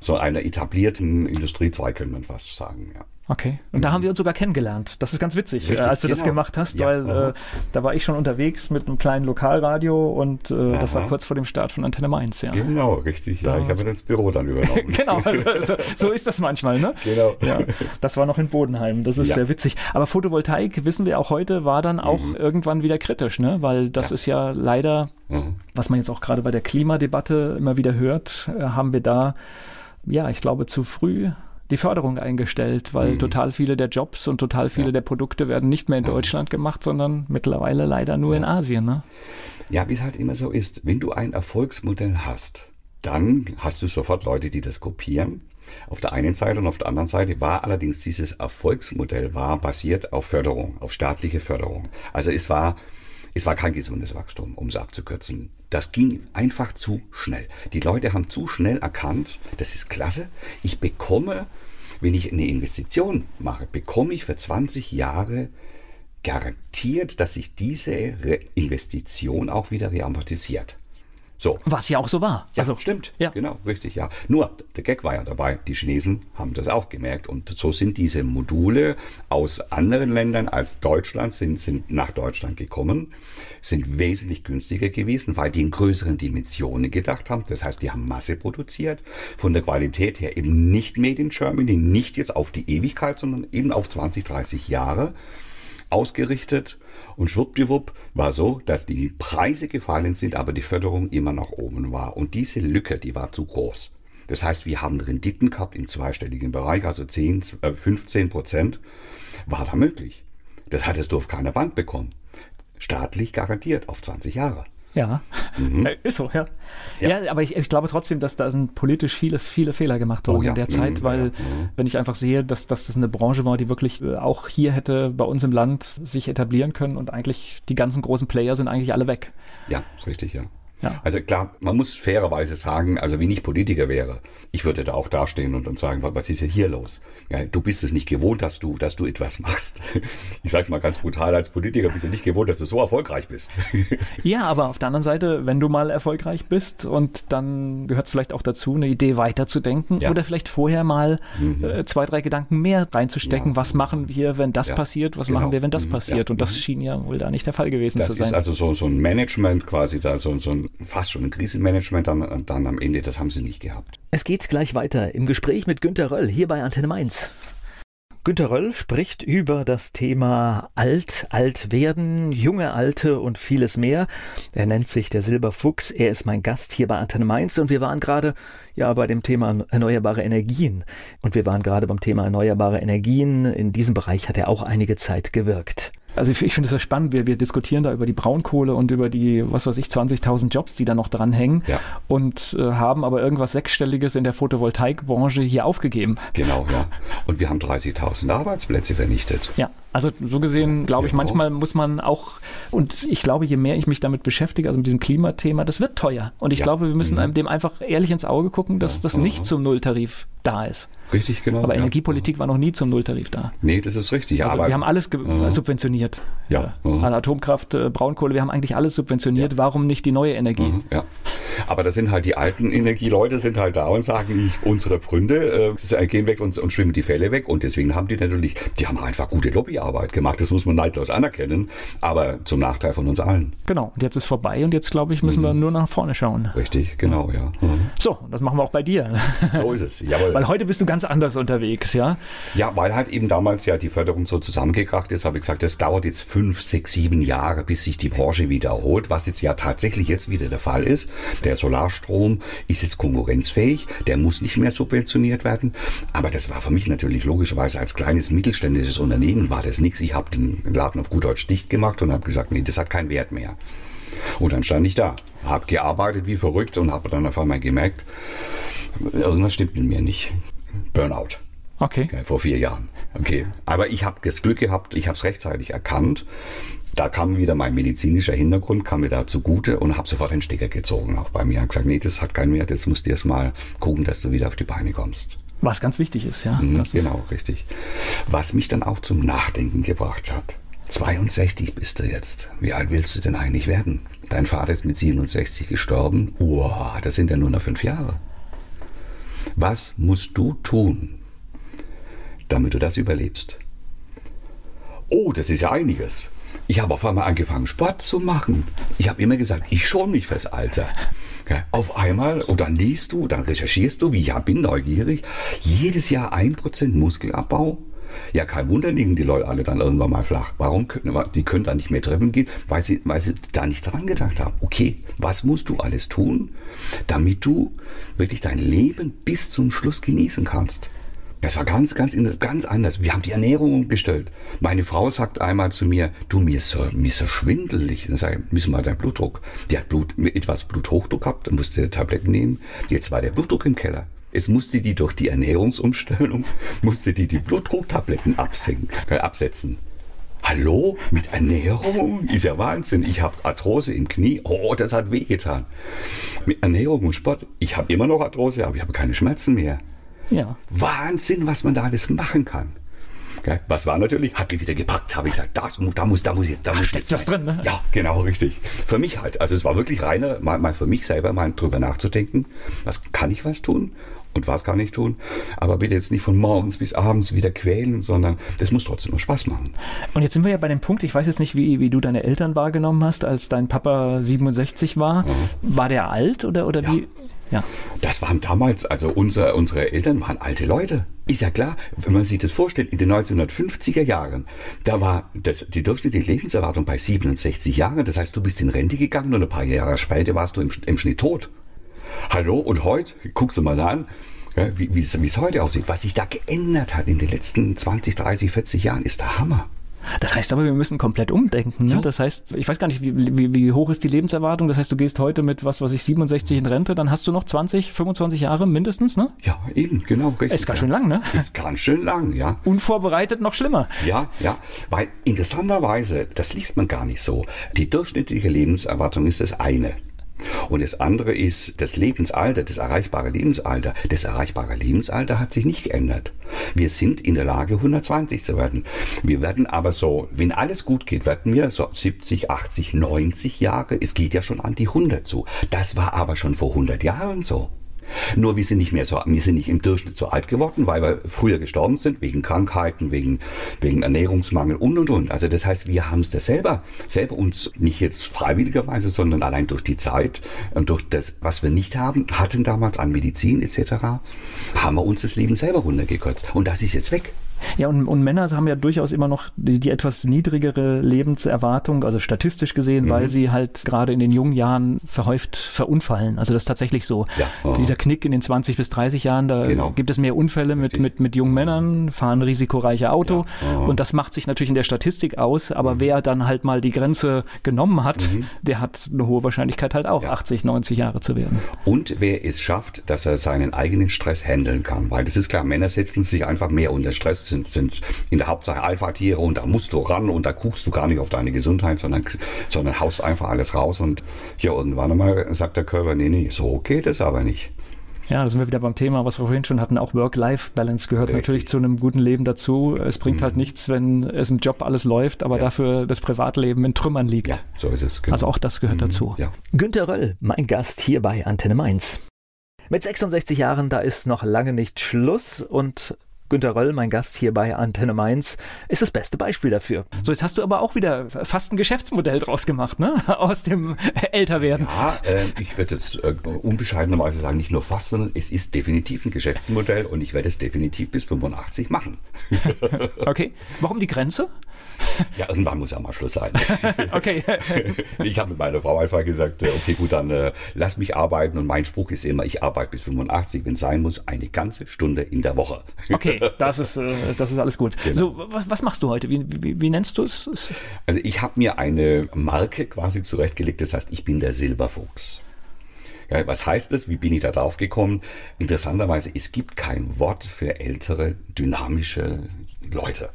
zu einer etablierten Industriezweig, könnte man fast sagen, ja. Okay. Und da haben wir uns sogar kennengelernt. Das ist ganz witzig, Richtig, als du genau. das gemacht hast, ja, weil äh, da war ich schon unterwegs mit einem kleinen Lokalradio und äh, das war kurz vor dem Start von Antenne Mainz, ja. Genau, richtig. Ja, ich habe das Büro dann übernommen. genau, also, so ist das manchmal, ne? Genau. Ja, das war noch in Bodenheim. Das ist ja. sehr witzig. Aber Photovoltaik, wissen wir auch heute, war dann auch mhm. irgendwann wieder kritisch, ne? Weil das ist ja leider, mhm. was man jetzt auch gerade bei der Klimadebatte immer wieder hört, äh, haben wir da, ja, ich glaube, zu früh die Förderung eingestellt, weil mhm. total viele der Jobs und total viele ja. der Produkte werden nicht mehr in Deutschland gemacht, sondern mittlerweile leider nur ja. in Asien. Ne? Ja, wie es halt immer so ist, wenn du ein Erfolgsmodell hast, dann hast du sofort Leute, die das kopieren. Auf der einen Seite und auf der anderen Seite war allerdings dieses Erfolgsmodell war basiert auf Förderung, auf staatliche Förderung. Also es war es war kein gesundes Wachstum, um es abzukürzen. Das ging einfach zu schnell. Die Leute haben zu schnell erkannt, das ist klasse, ich bekomme, wenn ich eine Investition mache, bekomme ich für 20 Jahre garantiert, dass sich diese Investition auch wieder reamortisiert. So. Was ja auch so war. Ja, also, stimmt. Ja. Genau, richtig, ja. Nur, der Gag war ja dabei. Die Chinesen haben das auch gemerkt. Und so sind diese Module aus anderen Ländern als Deutschland, sind, sind nach Deutschland gekommen, sind wesentlich günstiger gewesen, weil die in größeren Dimensionen gedacht haben. Das heißt, die haben Masse produziert. Von der Qualität her eben nicht made in Germany, nicht jetzt auf die Ewigkeit, sondern eben auf 20, 30 Jahre ausgerichtet und schwuppdiwupp war so, dass die Preise gefallen sind, aber die Förderung immer noch oben war. Und diese Lücke, die war zu groß. Das heißt, wir haben Renditen gehabt im zweistelligen Bereich, also 10, 15 äh, Prozent war da möglich. Das hattest du auf keiner Bank bekommen. Staatlich garantiert auf 20 Jahre. Ja, mhm. Äh, ist so, ja. Ja, ja aber ich, ich, glaube trotzdem, dass da sind politisch viele, viele Fehler gemacht worden oh, ja. in der Zeit, mhm, weil ja. Mhm. wenn ich einfach sehe, dass, dass das eine Branche war, die wirklich äh, auch hier hätte bei uns im Land sich etablieren können und eigentlich die ganzen großen Player sind eigentlich alle weg. Ja, ist richtig, ja. Ja. Also klar, man muss fairerweise sagen, also wenn ich Politiker wäre, ich würde da auch dastehen und dann sagen, was ist denn hier los? Ja, du bist es nicht gewohnt, dass du, dass du etwas machst. Ich sage es mal ganz brutal, als Politiker bist du nicht gewohnt, dass du so erfolgreich bist. Ja, aber auf der anderen Seite, wenn du mal erfolgreich bist und dann gehört es vielleicht auch dazu, eine Idee weiterzudenken ja. oder vielleicht vorher mal mhm. äh, zwei, drei Gedanken mehr reinzustecken. Ja. Was machen wir, wenn das passiert? Was genau. machen wir, wenn das mhm. passiert? Und das mhm. schien ja wohl da nicht der Fall gewesen das zu sein. Das ist also so, so ein Management quasi da, so, so ein fast schon ein Krisenmanagement dann, dann am Ende, das haben sie nicht gehabt. Es geht gleich weiter im Gespräch mit Günter Röll hier bei Antenne Mainz. Günter Röll spricht über das Thema Alt, alt werden, junge Alte und vieles mehr. Er nennt sich der Silberfuchs. Er ist mein Gast hier bei Antenne Mainz und wir waren gerade ja bei dem Thema erneuerbare Energien. Und wir waren gerade beim Thema erneuerbare Energien. In diesem Bereich hat er auch einige Zeit gewirkt. Also ich, ich finde es ja spannend, wir, wir diskutieren da über die Braunkohle und über die, was weiß ich, 20.000 Jobs, die da noch dranhängen ja. und äh, haben aber irgendwas Sechsstelliges in der Photovoltaikbranche hier aufgegeben. Genau, ja. Und wir haben 30.000 Arbeitsplätze vernichtet. Ja. Also so gesehen, glaube ich, manchmal muss man auch, und ich glaube, je mehr ich mich damit beschäftige, also mit diesem Klimathema, das wird teuer. Und ich ja. glaube, wir müssen mhm. dem einfach ehrlich ins Auge gucken, dass ja. das nicht zum Nulltarif da ist. Richtig, genau. Aber ja. Energiepolitik war noch nie zum Nulltarif da. Nee, das ist richtig. Also aber, wir haben alles uh, subventioniert. Ja. Uh -huh. Atomkraft, äh, Braunkohle, wir haben eigentlich alles subventioniert. Ja. Warum nicht die neue Energie? Uh Ja. Aber das sind halt die alten Energieleute sind halt da und sagen, ich, unsere Pfründe äh, gehen weg und, und schwimmen die Fälle weg. Und deswegen haben die natürlich, die haben einfach gute Lobby Arbeit gemacht. Das muss man neidlos anerkennen, aber zum Nachteil von uns allen. Genau, und jetzt ist vorbei und jetzt, glaube ich, müssen mhm. wir nur nach vorne schauen. Richtig, genau, ja. Mhm. So, das machen wir auch bei dir. So ist es, jawohl. Weil, heute bist du ganz anders unterwegs, ja? Ja, weil halt eben damals ja die Förderung so zusammengekracht ist, habe ich gesagt, das dauert jetzt fünf, sechs, sieben Jahre, bis sich die Branche wieder erholt, was jetzt ja tatsächlich jetzt wieder der Fall ist. Der Solarstrom ist jetzt konkurrenzfähig, der muss nicht mehr subventioniert werden. Aber das war für mich natürlich logischerweise als kleines mittelständisches Unternehmen war das nichts. Ich habe den Laden auf gut Deutsch dicht gemacht und habe gesagt, nee, das hat keinen Wert mehr. Und dann stand ich da, habe gearbeitet wie verrückt und habe dann auf einmal gemerkt, irgendwas stimmt mit mir nicht. Burnout. Okay. Vor vier Jahren. Okay. Aber ich habe das Glück gehabt, ich habe es rechtzeitig erkannt. Da kam wieder mein medizinischer Hintergrund, kam mir da zugute und habe sofort den Stecker gezogen, auch bei mir. Und gesagt, nee, das hat keinen Wert, jetzt musst du erst mal gucken, dass du wieder auf die Beine kommst. Was ganz wichtig ist, ja. Mhm, genau, richtig. Was mich dann auch zum Nachdenken gebracht hat. 62 bist du jetzt. Wie alt willst du denn eigentlich werden? Dein Vater ist mit 67 gestorben. Wow, das sind ja nur noch fünf Jahre. Was musst du tun, damit du das überlebst? Oh, das ist ja einiges. Ich habe auf einmal angefangen, Sport zu machen. Ich habe immer gesagt, ich schon mich fürs Alter. Auf einmal, und dann liest du, dann recherchierst du, wie ich bin neugierig, jedes Jahr ein Prozent Muskelabbau, ja, kein Wunder liegen die Leute alle dann irgendwann mal flach. Warum können die können da nicht mehr Treppen gehen? Weil sie, weil sie da nicht dran gedacht haben. Okay, was musst du alles tun, damit du wirklich dein Leben bis zum Schluss genießen kannst? Das war ganz, ganz, ganz anders. Wir haben die Ernährung umgestellt. Meine Frau sagt einmal zu mir, du, mir ist so, mir ist so schwindelig. Dann sage ich, müssen wir deinen Blutdruck. Die hat Blut, etwas Bluthochdruck gehabt, musste Tabletten nehmen. Jetzt war der Blutdruck im Keller. Jetzt musste die durch die Ernährungsumstellung, musste die die Blutdrucktabletten absenken, äh, absetzen. Hallo? Mit Ernährung? Ist ja Wahnsinn. Ich habe Arthrose im Knie. Oh, das hat wehgetan. Mit Ernährung und Sport. Ich habe immer noch Arthrose, aber ich habe keine Schmerzen mehr. Ja. Wahnsinn, was man da alles machen kann. Was war natürlich, hat mich wieder gepackt, habe ich gesagt, das, da muss, da muss jetzt, da muss jetzt was drin, ne? Ja, genau, richtig. Für mich halt. Also es war wirklich reiner, mal, mal für mich selber mal drüber nachzudenken, was kann ich was tun und was kann ich tun. Aber bitte jetzt nicht von morgens bis abends wieder quälen, sondern das muss trotzdem noch Spaß machen. Und jetzt sind wir ja bei dem Punkt, ich weiß jetzt nicht, wie, wie du deine Eltern wahrgenommen hast, als dein Papa 67 war. Mhm. War der alt oder, oder ja. wie? Ja. Das waren damals, also unser, unsere Eltern waren alte Leute. Ist ja klar, wenn man sich das vorstellt, in den 1950er Jahren, da war das, die durchschnittliche Lebenserwartung bei 67 Jahren. Das heißt, du bist in Rente gegangen und ein paar Jahre später warst du im, im Schnitt tot. Hallo, und heute, guckst du mal an, wie es heute aussieht, was sich da geändert hat in den letzten 20, 30, 40 Jahren, ist der Hammer. Das heißt aber, wir müssen komplett umdenken. Ne? Ja. Das heißt, ich weiß gar nicht, wie, wie, wie, hoch ist die Lebenserwartung? Das heißt, du gehst heute mit, was weiß ich, 67 in Rente, dann hast du noch 20, 25 Jahre mindestens, ne? Ja, eben, genau. Richtig, ist ganz ja. schön lang, ne? Ist ganz schön lang, ja. Unvorbereitet noch schlimmer. Ja, ja. Weil interessanterweise, das liest man gar nicht so, die durchschnittliche Lebenserwartung ist das eine. Und das andere ist das Lebensalter, das erreichbare Lebensalter. Das erreichbare Lebensalter hat sich nicht geändert. Wir sind in der Lage, 120 zu werden. Wir werden aber so, wenn alles gut geht, werden wir so 70, 80, 90 Jahre. Es geht ja schon an die 100 zu. Das war aber schon vor 100 Jahren so. Nur wir sind nicht mehr so, wir sind nicht im Durchschnitt so alt geworden, weil wir früher gestorben sind, wegen Krankheiten, wegen, wegen Ernährungsmangel und und und. Also das heißt, wir haben es da selber, selber uns nicht jetzt freiwilligerweise, sondern allein durch die Zeit und durch das, was wir nicht haben, hatten damals an Medizin etc., haben wir uns das Leben selber runtergekürzt. Und das ist jetzt weg. Ja, und, und Männer haben ja durchaus immer noch die, die etwas niedrigere Lebenserwartung, also statistisch gesehen, mhm. weil sie halt gerade in den jungen Jahren verhäuft verunfallen. Also das ist tatsächlich so. Ja. Oh. Dieser Knick in den 20 bis 30 Jahren, da genau. gibt es mehr Unfälle mit, mit, mit jungen Männern, fahren risikoreiche Auto. Ja. Oh. Und das macht sich natürlich in der Statistik aus, aber mhm. wer dann halt mal die Grenze genommen hat, mhm. der hat eine hohe Wahrscheinlichkeit halt auch ja. 80, 90 Jahre zu werden. Und wer es schafft, dass er seinen eigenen Stress handeln kann, weil das ist klar, Männer setzen sich einfach mehr unter Stress sind, sind in der Hauptsache Alpha-Tiere und da musst du ran und da guckst du gar nicht auf deine Gesundheit, sondern, sondern haust einfach alles raus und hier irgendwann einmal sagt der Körper, nee, nee, so geht es aber nicht. Ja, da sind wir wieder beim Thema, was wir vorhin schon hatten. Auch Work-Life-Balance gehört Richtig. natürlich zu einem guten Leben dazu. Es bringt halt mhm. halt nichts, wenn es im Job alles läuft, aber ja. dafür das Privatleben in Trümmern liegt. Ja, so ist es. Genau. Also auch das gehört mhm. dazu. Ja. Günter Röll, mein Gast hier bei Antenne Mainz. Mit 66 Jahren, da ist noch lange nicht Schluss und Günter Röll, mein Gast hier bei Antenne Mainz, ist das beste Beispiel dafür. So, jetzt hast du aber auch wieder fast ein Geschäftsmodell draus gemacht, ne? Aus dem Älterwerden. Ja, äh, ich würde jetzt äh, unbescheidenerweise sagen, nicht nur fast, sondern es ist definitiv ein Geschäftsmodell und ich werde es definitiv bis 85 machen. okay. Warum die Grenze? Ja, irgendwann muss ja mal Schluss sein. okay. ich habe mit meiner Frau einfach gesagt, äh, okay, gut, dann äh, lass mich arbeiten und mein Spruch ist immer, ich arbeite bis 85, wenn es sein muss, eine ganze Stunde in der Woche. okay, das ist, äh, das ist alles gut. Genau. So, was, was, machst du heute? Wie, wie, wie nennst du es? Also ich habe mir eine Marke quasi zurechtgelegt, das heißt, ich bin der Silberfuchs. Ja, was heißt das? Wie bin ich da drauf gekommen? Interessanterweise, es gibt kein Wort für ältere, dynamische Leute.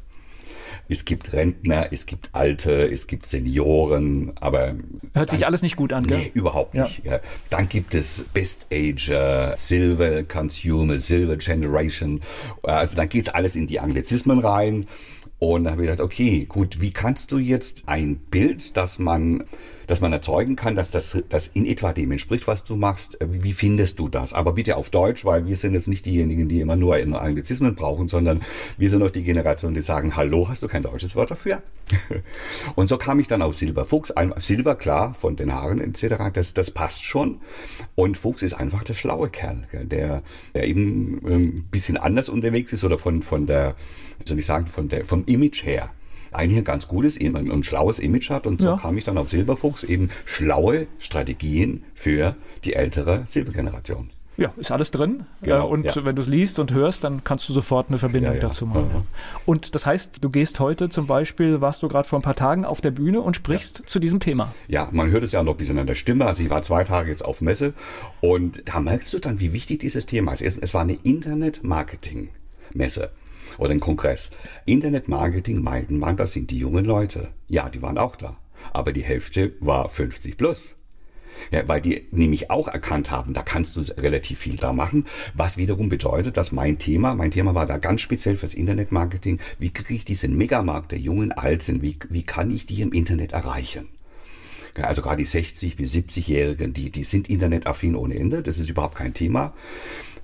Es gibt Rentner, es gibt Alte, es gibt Senioren, aber. Hört sich alles nicht gut an, gell? Nee, überhaupt nicht. Ja. Ja. Dann gibt es Best Ager, Silver Consumer, Silver Generation. Also dann geht es alles in die Anglizismen rein. Und dann habe ich gedacht, okay, gut, wie kannst du jetzt ein Bild, das man dass man erzeugen kann, dass das, das in etwa dem entspricht, was du machst. Äh, wie findest du das? Aber bitte auf Deutsch, weil wir sind jetzt nicht diejenigen, die immer nur Anglizismen brauchen, sondern wir sind auch die Generation, die sagen, hallo, hast du kein deutsches Wort dafür? Und so kam ich dann auf Silberfuchs. Silber, klar, von den Haaren etc., das, das passt schon. Und Fuchs ist einfach der schlaue Kerl, der, der eben ein ähm, bisschen anders unterwegs ist oder von, von der, soll ich sagen, von der, vom Image her eigentlich ein ganz gutes und schlaues Image hat. Und so ja. kam ich dann auf Silberfuchs, eben schlaue Strategien für die ältere Silbergeneration. Ja, ist alles drin. Genau, und ja. wenn du es liest und hörst, dann kannst du sofort eine Verbindung ja, ja. dazu machen. Und das heißt, du gehst heute zum Beispiel, warst du gerade vor ein paar Tagen auf der Bühne und sprichst zu diesem Thema. Ja, man hört es ja noch ein bisschen an der Stimme. Also ich war zwei Tage jetzt auf Messe und da merkst du dann, wie wichtig dieses Thema ist. Es war eine Internet-Marketing-Messe oder ein Kongress. Internetmarketing meinten man, das sind die jungen Leute. Ja, die waren auch da. Aber die Hälfte war 50 plus. Ja, weil die nämlich auch erkannt haben, da kannst du relativ viel da machen, was wiederum bedeutet, dass mein Thema, mein Thema war da ganz speziell fürs Internetmarketing, wie kriege ich diesen Megamarkt der jungen Alten, wie, wie kann ich die im Internet erreichen? Also gerade die 60 bis 70-Jährigen, die, die sind internetaffin ohne Ende, das ist überhaupt kein Thema.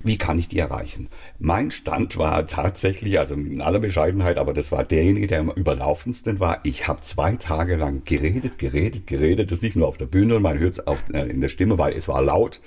Wie kann ich die erreichen? Mein Stand war tatsächlich, also in aller Bescheidenheit, aber das war derjenige, der am überlaufendsten war. Ich habe zwei Tage lang geredet, geredet, geredet. Das nicht nur auf der Bühne, man hört es äh, in der Stimme, weil es war laut.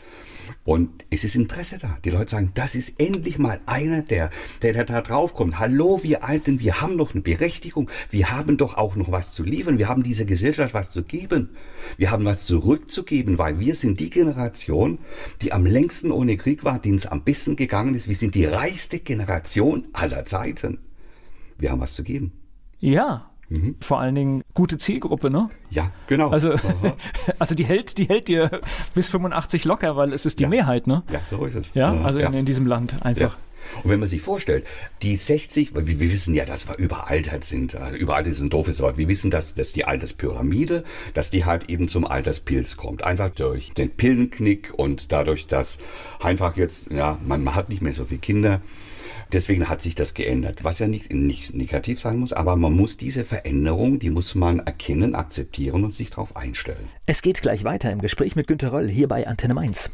Und es ist Interesse da. Die Leute sagen, das ist endlich mal einer, der, der, der da draufkommt. Hallo, wir Alten, wir haben noch eine Berechtigung. Wir haben doch auch noch was zu liefern. Wir haben dieser Gesellschaft was zu geben. Wir haben was zurückzugeben, weil wir sind die Generation, die am längsten ohne Krieg war, denen es am besten gegangen ist. Wir sind die reichste Generation aller Zeiten. Wir haben was zu geben. Ja, Mhm. Vor allen Dingen gute Zielgruppe, ne? Ja, genau. Also, also die hält, die hält dir bis 85 locker, weil es ist die ja. Mehrheit, ne? Ja, so ist es. Ja, also ja. In, in, diesem Land einfach. Ja. Und wenn man sich vorstellt, die 60, wir, wir wissen ja, dass wir überaltert sind. Also überaltert ist ein doofes Wort. Wir wissen, dass, dass die Alterspyramide, dass die halt eben zum Alterspilz kommt. Einfach durch den Pillenknick und dadurch, dass einfach jetzt, ja, man, man hat nicht mehr so viele Kinder. Deswegen hat sich das geändert, was ja nicht, nicht negativ sein muss, aber man muss diese Veränderung, die muss man erkennen, akzeptieren und sich darauf einstellen. Es geht gleich weiter im Gespräch mit Günter Röll hier bei Antenne Mainz.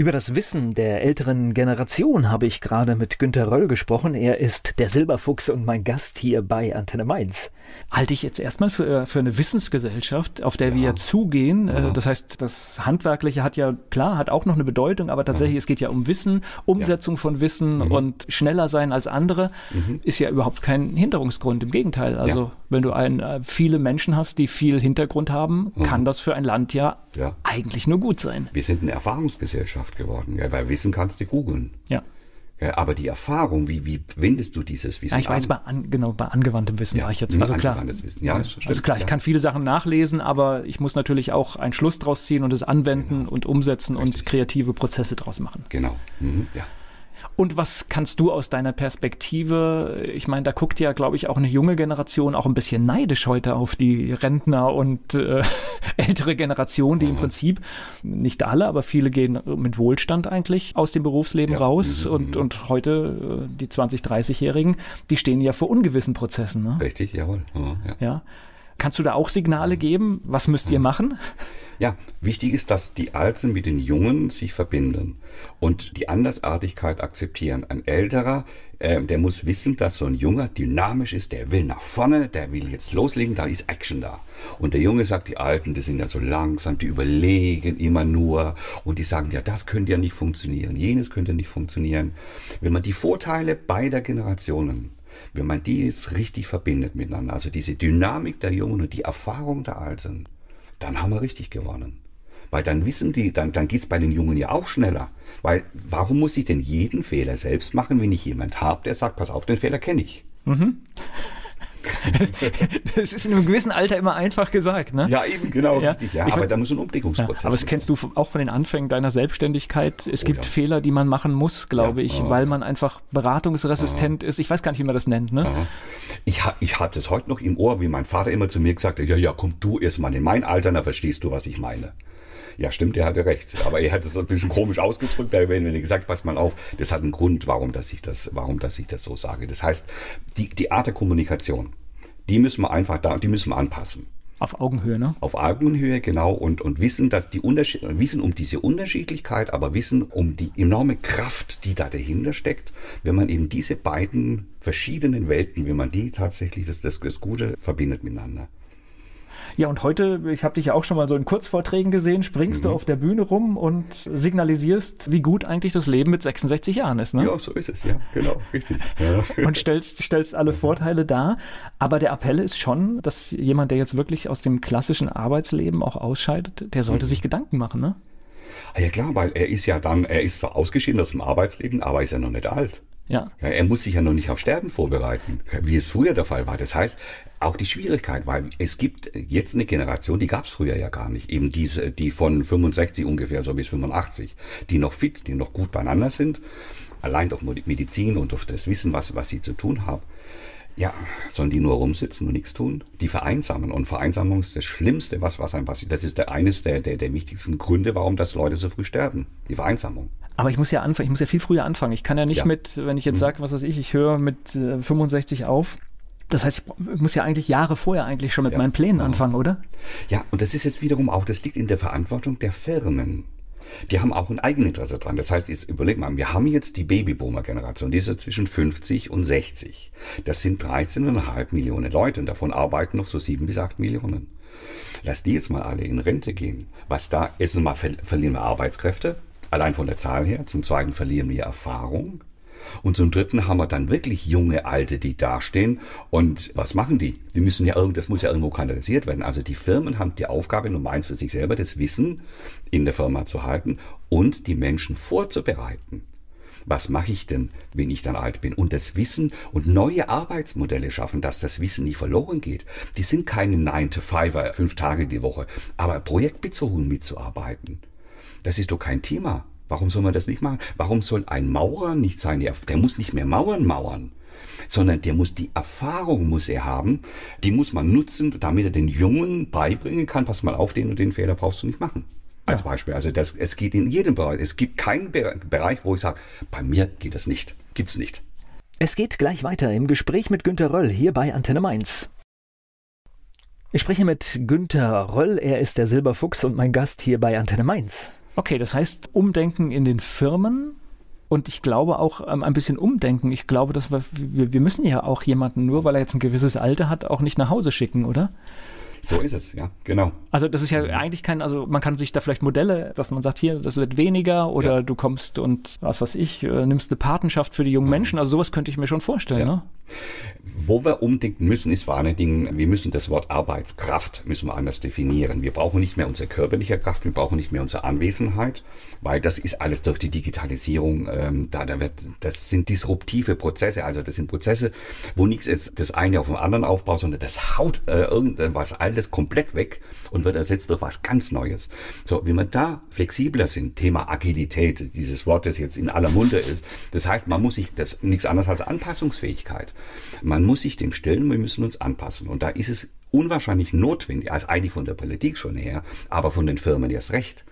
Über das Wissen der älteren Generation habe ich gerade mit Günter Röll gesprochen. Er ist der Silberfuchs und mein Gast hier bei Antenne Mainz. Halte ich jetzt erstmal für, für eine Wissensgesellschaft, auf der ja. wir zugehen. Ja. Äh, das heißt, das Handwerkliche hat ja, klar, hat auch noch eine Bedeutung, aber tatsächlich, ja. es geht ja um Wissen, Umsetzung von Wissen mhm. und schneller sein als andere mhm. ist ja überhaupt kein Hinderungsgrund. Im Gegenteil. Also, wenn du ein, äh, viele Menschen hast, die viel Hintergrund haben, mhm. kann das für ein Land ja, eigentlich nur gut sein. Wir sind eine Erfahrungsgesellschaft. Wissenschaft geworden, ja, weil Wissen kannst du googeln. Ja. Ja, aber die Erfahrung, wie, wie wendest du dieses Wissen? Ja, ich war jetzt bei, an, genau, bei angewandtem Wissen ja, war ich jetzt. Also klar, Wissen. Ja, also stimmt, klar, ich kann viele Sachen nachlesen, aber ich muss natürlich auch einen Schluss draus ziehen und es anwenden genau. und umsetzen Richtig. und kreative Prozesse draus machen. Genau. Mhm. Ja. Und was kannst du aus deiner Perspektive, ich meine, da guckt ja, glaube ich, auch eine junge Generation auch ein bisschen neidisch heute auf die Rentner und äh, ältere Generation, die mhm. im Prinzip, nicht alle, aber viele gehen mit Wohlstand eigentlich aus dem Berufsleben ja. raus mhm. und, und heute äh, die 20-, 30-Jährigen, die stehen ja vor ungewissen Prozessen. Ne? Richtig, jawohl. Mhm, ja. ja. Kannst du da auch Signale geben? Was müsst ihr machen? Ja, wichtig ist, dass die Alten mit den Jungen sich verbinden und die Andersartigkeit akzeptieren. Ein älterer, äh, der muss wissen, dass so ein Junger dynamisch ist, der will nach vorne, der will jetzt loslegen, da ist Action da. Und der Junge sagt, die Alten, die sind ja so langsam, die überlegen immer nur und die sagen, ja, das könnte ja nicht funktionieren, jenes könnte nicht funktionieren. Wenn man die Vorteile beider Generationen wenn man die jetzt richtig verbindet miteinander, also diese Dynamik der Jungen und die Erfahrung der Alten, dann haben wir richtig gewonnen. Weil dann wissen die, dann, dann geht's bei den Jungen ja auch schneller. Weil warum muss ich denn jeden Fehler selbst machen, wenn ich jemand habe, der sagt, pass auf, den Fehler kenne ich. Mhm. das ist in einem gewissen Alter immer einfach gesagt, ne? Ja, eben, genau, ja. richtig. Ja, ich, aber da muss ein Umdeckungsprozess. Ja, aber das kennst du auch von den Anfängen deiner Selbstständigkeit. Es oh, gibt ja. Fehler, die man machen muss, glaube ich, oh, weil man einfach beratungsresistent ist. Ich weiß gar nicht, wie man das nennt, ne? Ich, ich habe das heute noch im Ohr, wie mein Vater immer zu mir gesagt hat, ja, ja, komm du erst mal in mein Alter, dann verstehst du, was ich meine. Ja, stimmt, er hatte recht. Aber er hat es ein bisschen komisch ausgedrückt, wenn er gesagt, pass mal auf, das hat einen Grund, warum, dass ich das, warum, dass ich das so sage. Das heißt, die, die Art der Kommunikation, die müssen wir einfach da, die müssen wir anpassen. Auf Augenhöhe, ne? Auf Augenhöhe, genau. Und, und wissen, dass die Unterschied, wissen um diese Unterschiedlichkeit, aber wissen um die enorme Kraft, die da dahinter steckt, wenn man eben diese beiden verschiedenen Welten, wenn man die tatsächlich das, das, das Gute verbindet miteinander. Ja, und heute, ich habe dich ja auch schon mal so in Kurzvorträgen gesehen, springst mhm. du auf der Bühne rum und signalisierst, wie gut eigentlich das Leben mit 66 Jahren ist. Ne? Ja, so ist es, ja, genau, richtig. Ja. und stellst, stellst alle Vorteile dar. Aber der Appell ist schon, dass jemand, der jetzt wirklich aus dem klassischen Arbeitsleben auch ausscheidet, der sollte mhm. sich Gedanken machen, ne? Ah, ja klar, weil er ist ja dann, er ist zwar ausgeschieden aus dem Arbeitsleben, aber ist ja noch nicht alt. Ja. ja. Er muss sich ja noch nicht auf Sterben vorbereiten, wie es früher der Fall war. Das heißt, auch die Schwierigkeit, weil es gibt jetzt eine Generation, die gab es früher ja gar nicht. Eben diese, die von 65 ungefähr so bis 85, die noch fit, die noch gut beieinander sind, allein durch Medizin und durch das Wissen, was, was sie zu tun haben. Ja, sollen die nur rumsitzen und nichts tun? Die vereinsamen. Und Vereinsamung ist das Schlimmste, was, was einem passiert. Das ist der, eines der, der, der wichtigsten Gründe, warum das Leute so früh sterben. Die Vereinsamung. Aber ich muss ja anfangen, ich muss ja viel früher anfangen. Ich kann ja nicht ja. mit, wenn ich jetzt mhm. sage, was weiß ich, ich höre mit äh, 65 auf. Das heißt, ich muss ja eigentlich Jahre vorher eigentlich schon mit ja. meinen Plänen anfangen, oder? Ja, und das ist jetzt wiederum auch, das liegt in der Verantwortung der Firmen. Die haben auch ein Eigeninteresse dran. Das heißt, jetzt überleg mal, wir haben jetzt die Babyboomer-Generation, die ist ja zwischen 50 und 60. Das sind 13,5 Millionen Leute und davon arbeiten noch so 7 bis 8 Millionen. Lass die jetzt mal alle in Rente gehen. Was da, erstens mal verlieren wir Arbeitskräfte, Allein von der Zahl her. Zum Zweiten verlieren wir Erfahrung. Und zum Dritten haben wir dann wirklich junge Alte, die dastehen. Und was machen die? Die müssen ja irgend, das muss ja irgendwo kanalisiert werden. Also die Firmen haben die Aufgabe Nummer eins für sich selber, das Wissen in der Firma zu halten und die Menschen vorzubereiten. Was mache ich denn, wenn ich dann alt bin? Und das Wissen und neue Arbeitsmodelle schaffen, dass das Wissen nicht verloren geht. Die sind keine 9-to-5er, fünf Tage die Woche, aber projektbezogen mitzuarbeiten. Das ist doch kein Thema. Warum soll man das nicht machen? Warum soll ein Maurer nicht seine, der muss nicht mehr Mauern mauern, sondern der muss die Erfahrung muss er haben, die muss man nutzen, damit er den Jungen beibringen kann, pass mal auf, den und den Fehler brauchst du nicht machen. Als ja. Beispiel. Also das, es geht in jedem Bereich. Es gibt keinen Bereich, wo ich sage, bei mir geht das nicht. Gibt's nicht. Es geht gleich weiter im Gespräch mit Günter Röll hier bei Antenne Mainz. Ich spreche mit Günter Röll, er ist der Silberfuchs und mein Gast hier bei Antenne Mainz. Okay, das heißt Umdenken in den Firmen und ich glaube auch ähm, ein bisschen umdenken. Ich glaube, dass wir, wir, wir müssen ja auch jemanden, nur weil er jetzt ein gewisses Alter hat, auch nicht nach Hause schicken, oder? So ist es, ja, genau. Also das ist ja eigentlich kein, also man kann sich da vielleicht Modelle, dass man sagt, hier, das wird weniger oder ja. du kommst und was weiß ich, äh, nimmst eine Patenschaft für die jungen mhm. Menschen. Also sowas könnte ich mir schon vorstellen. Ja. Ne? Wo wir umdenken müssen, ist vor allen Dingen, wir müssen das Wort Arbeitskraft müssen wir anders definieren. Wir brauchen nicht mehr unsere körperliche Kraft, wir brauchen nicht mehr unsere Anwesenheit, weil das ist alles durch die Digitalisierung, ähm, da, da wird, das sind disruptive Prozesse, also das sind Prozesse, wo nichts ist, das eine auf dem anderen aufbaut, sondern das haut äh, irgendwas alles komplett weg und wird ersetzt durch was ganz Neues. So, wenn wir da flexibler sind, Thema Agilität, dieses Wort, das jetzt in aller Munde ist, das heißt, man muss sich, das nichts anderes als Anpassungsfähigkeit. Man muss sich dem stellen, wir müssen uns anpassen. Und da ist es unwahrscheinlich notwendig, als eigentlich von der Politik schon her, aber von den Firmen erst recht,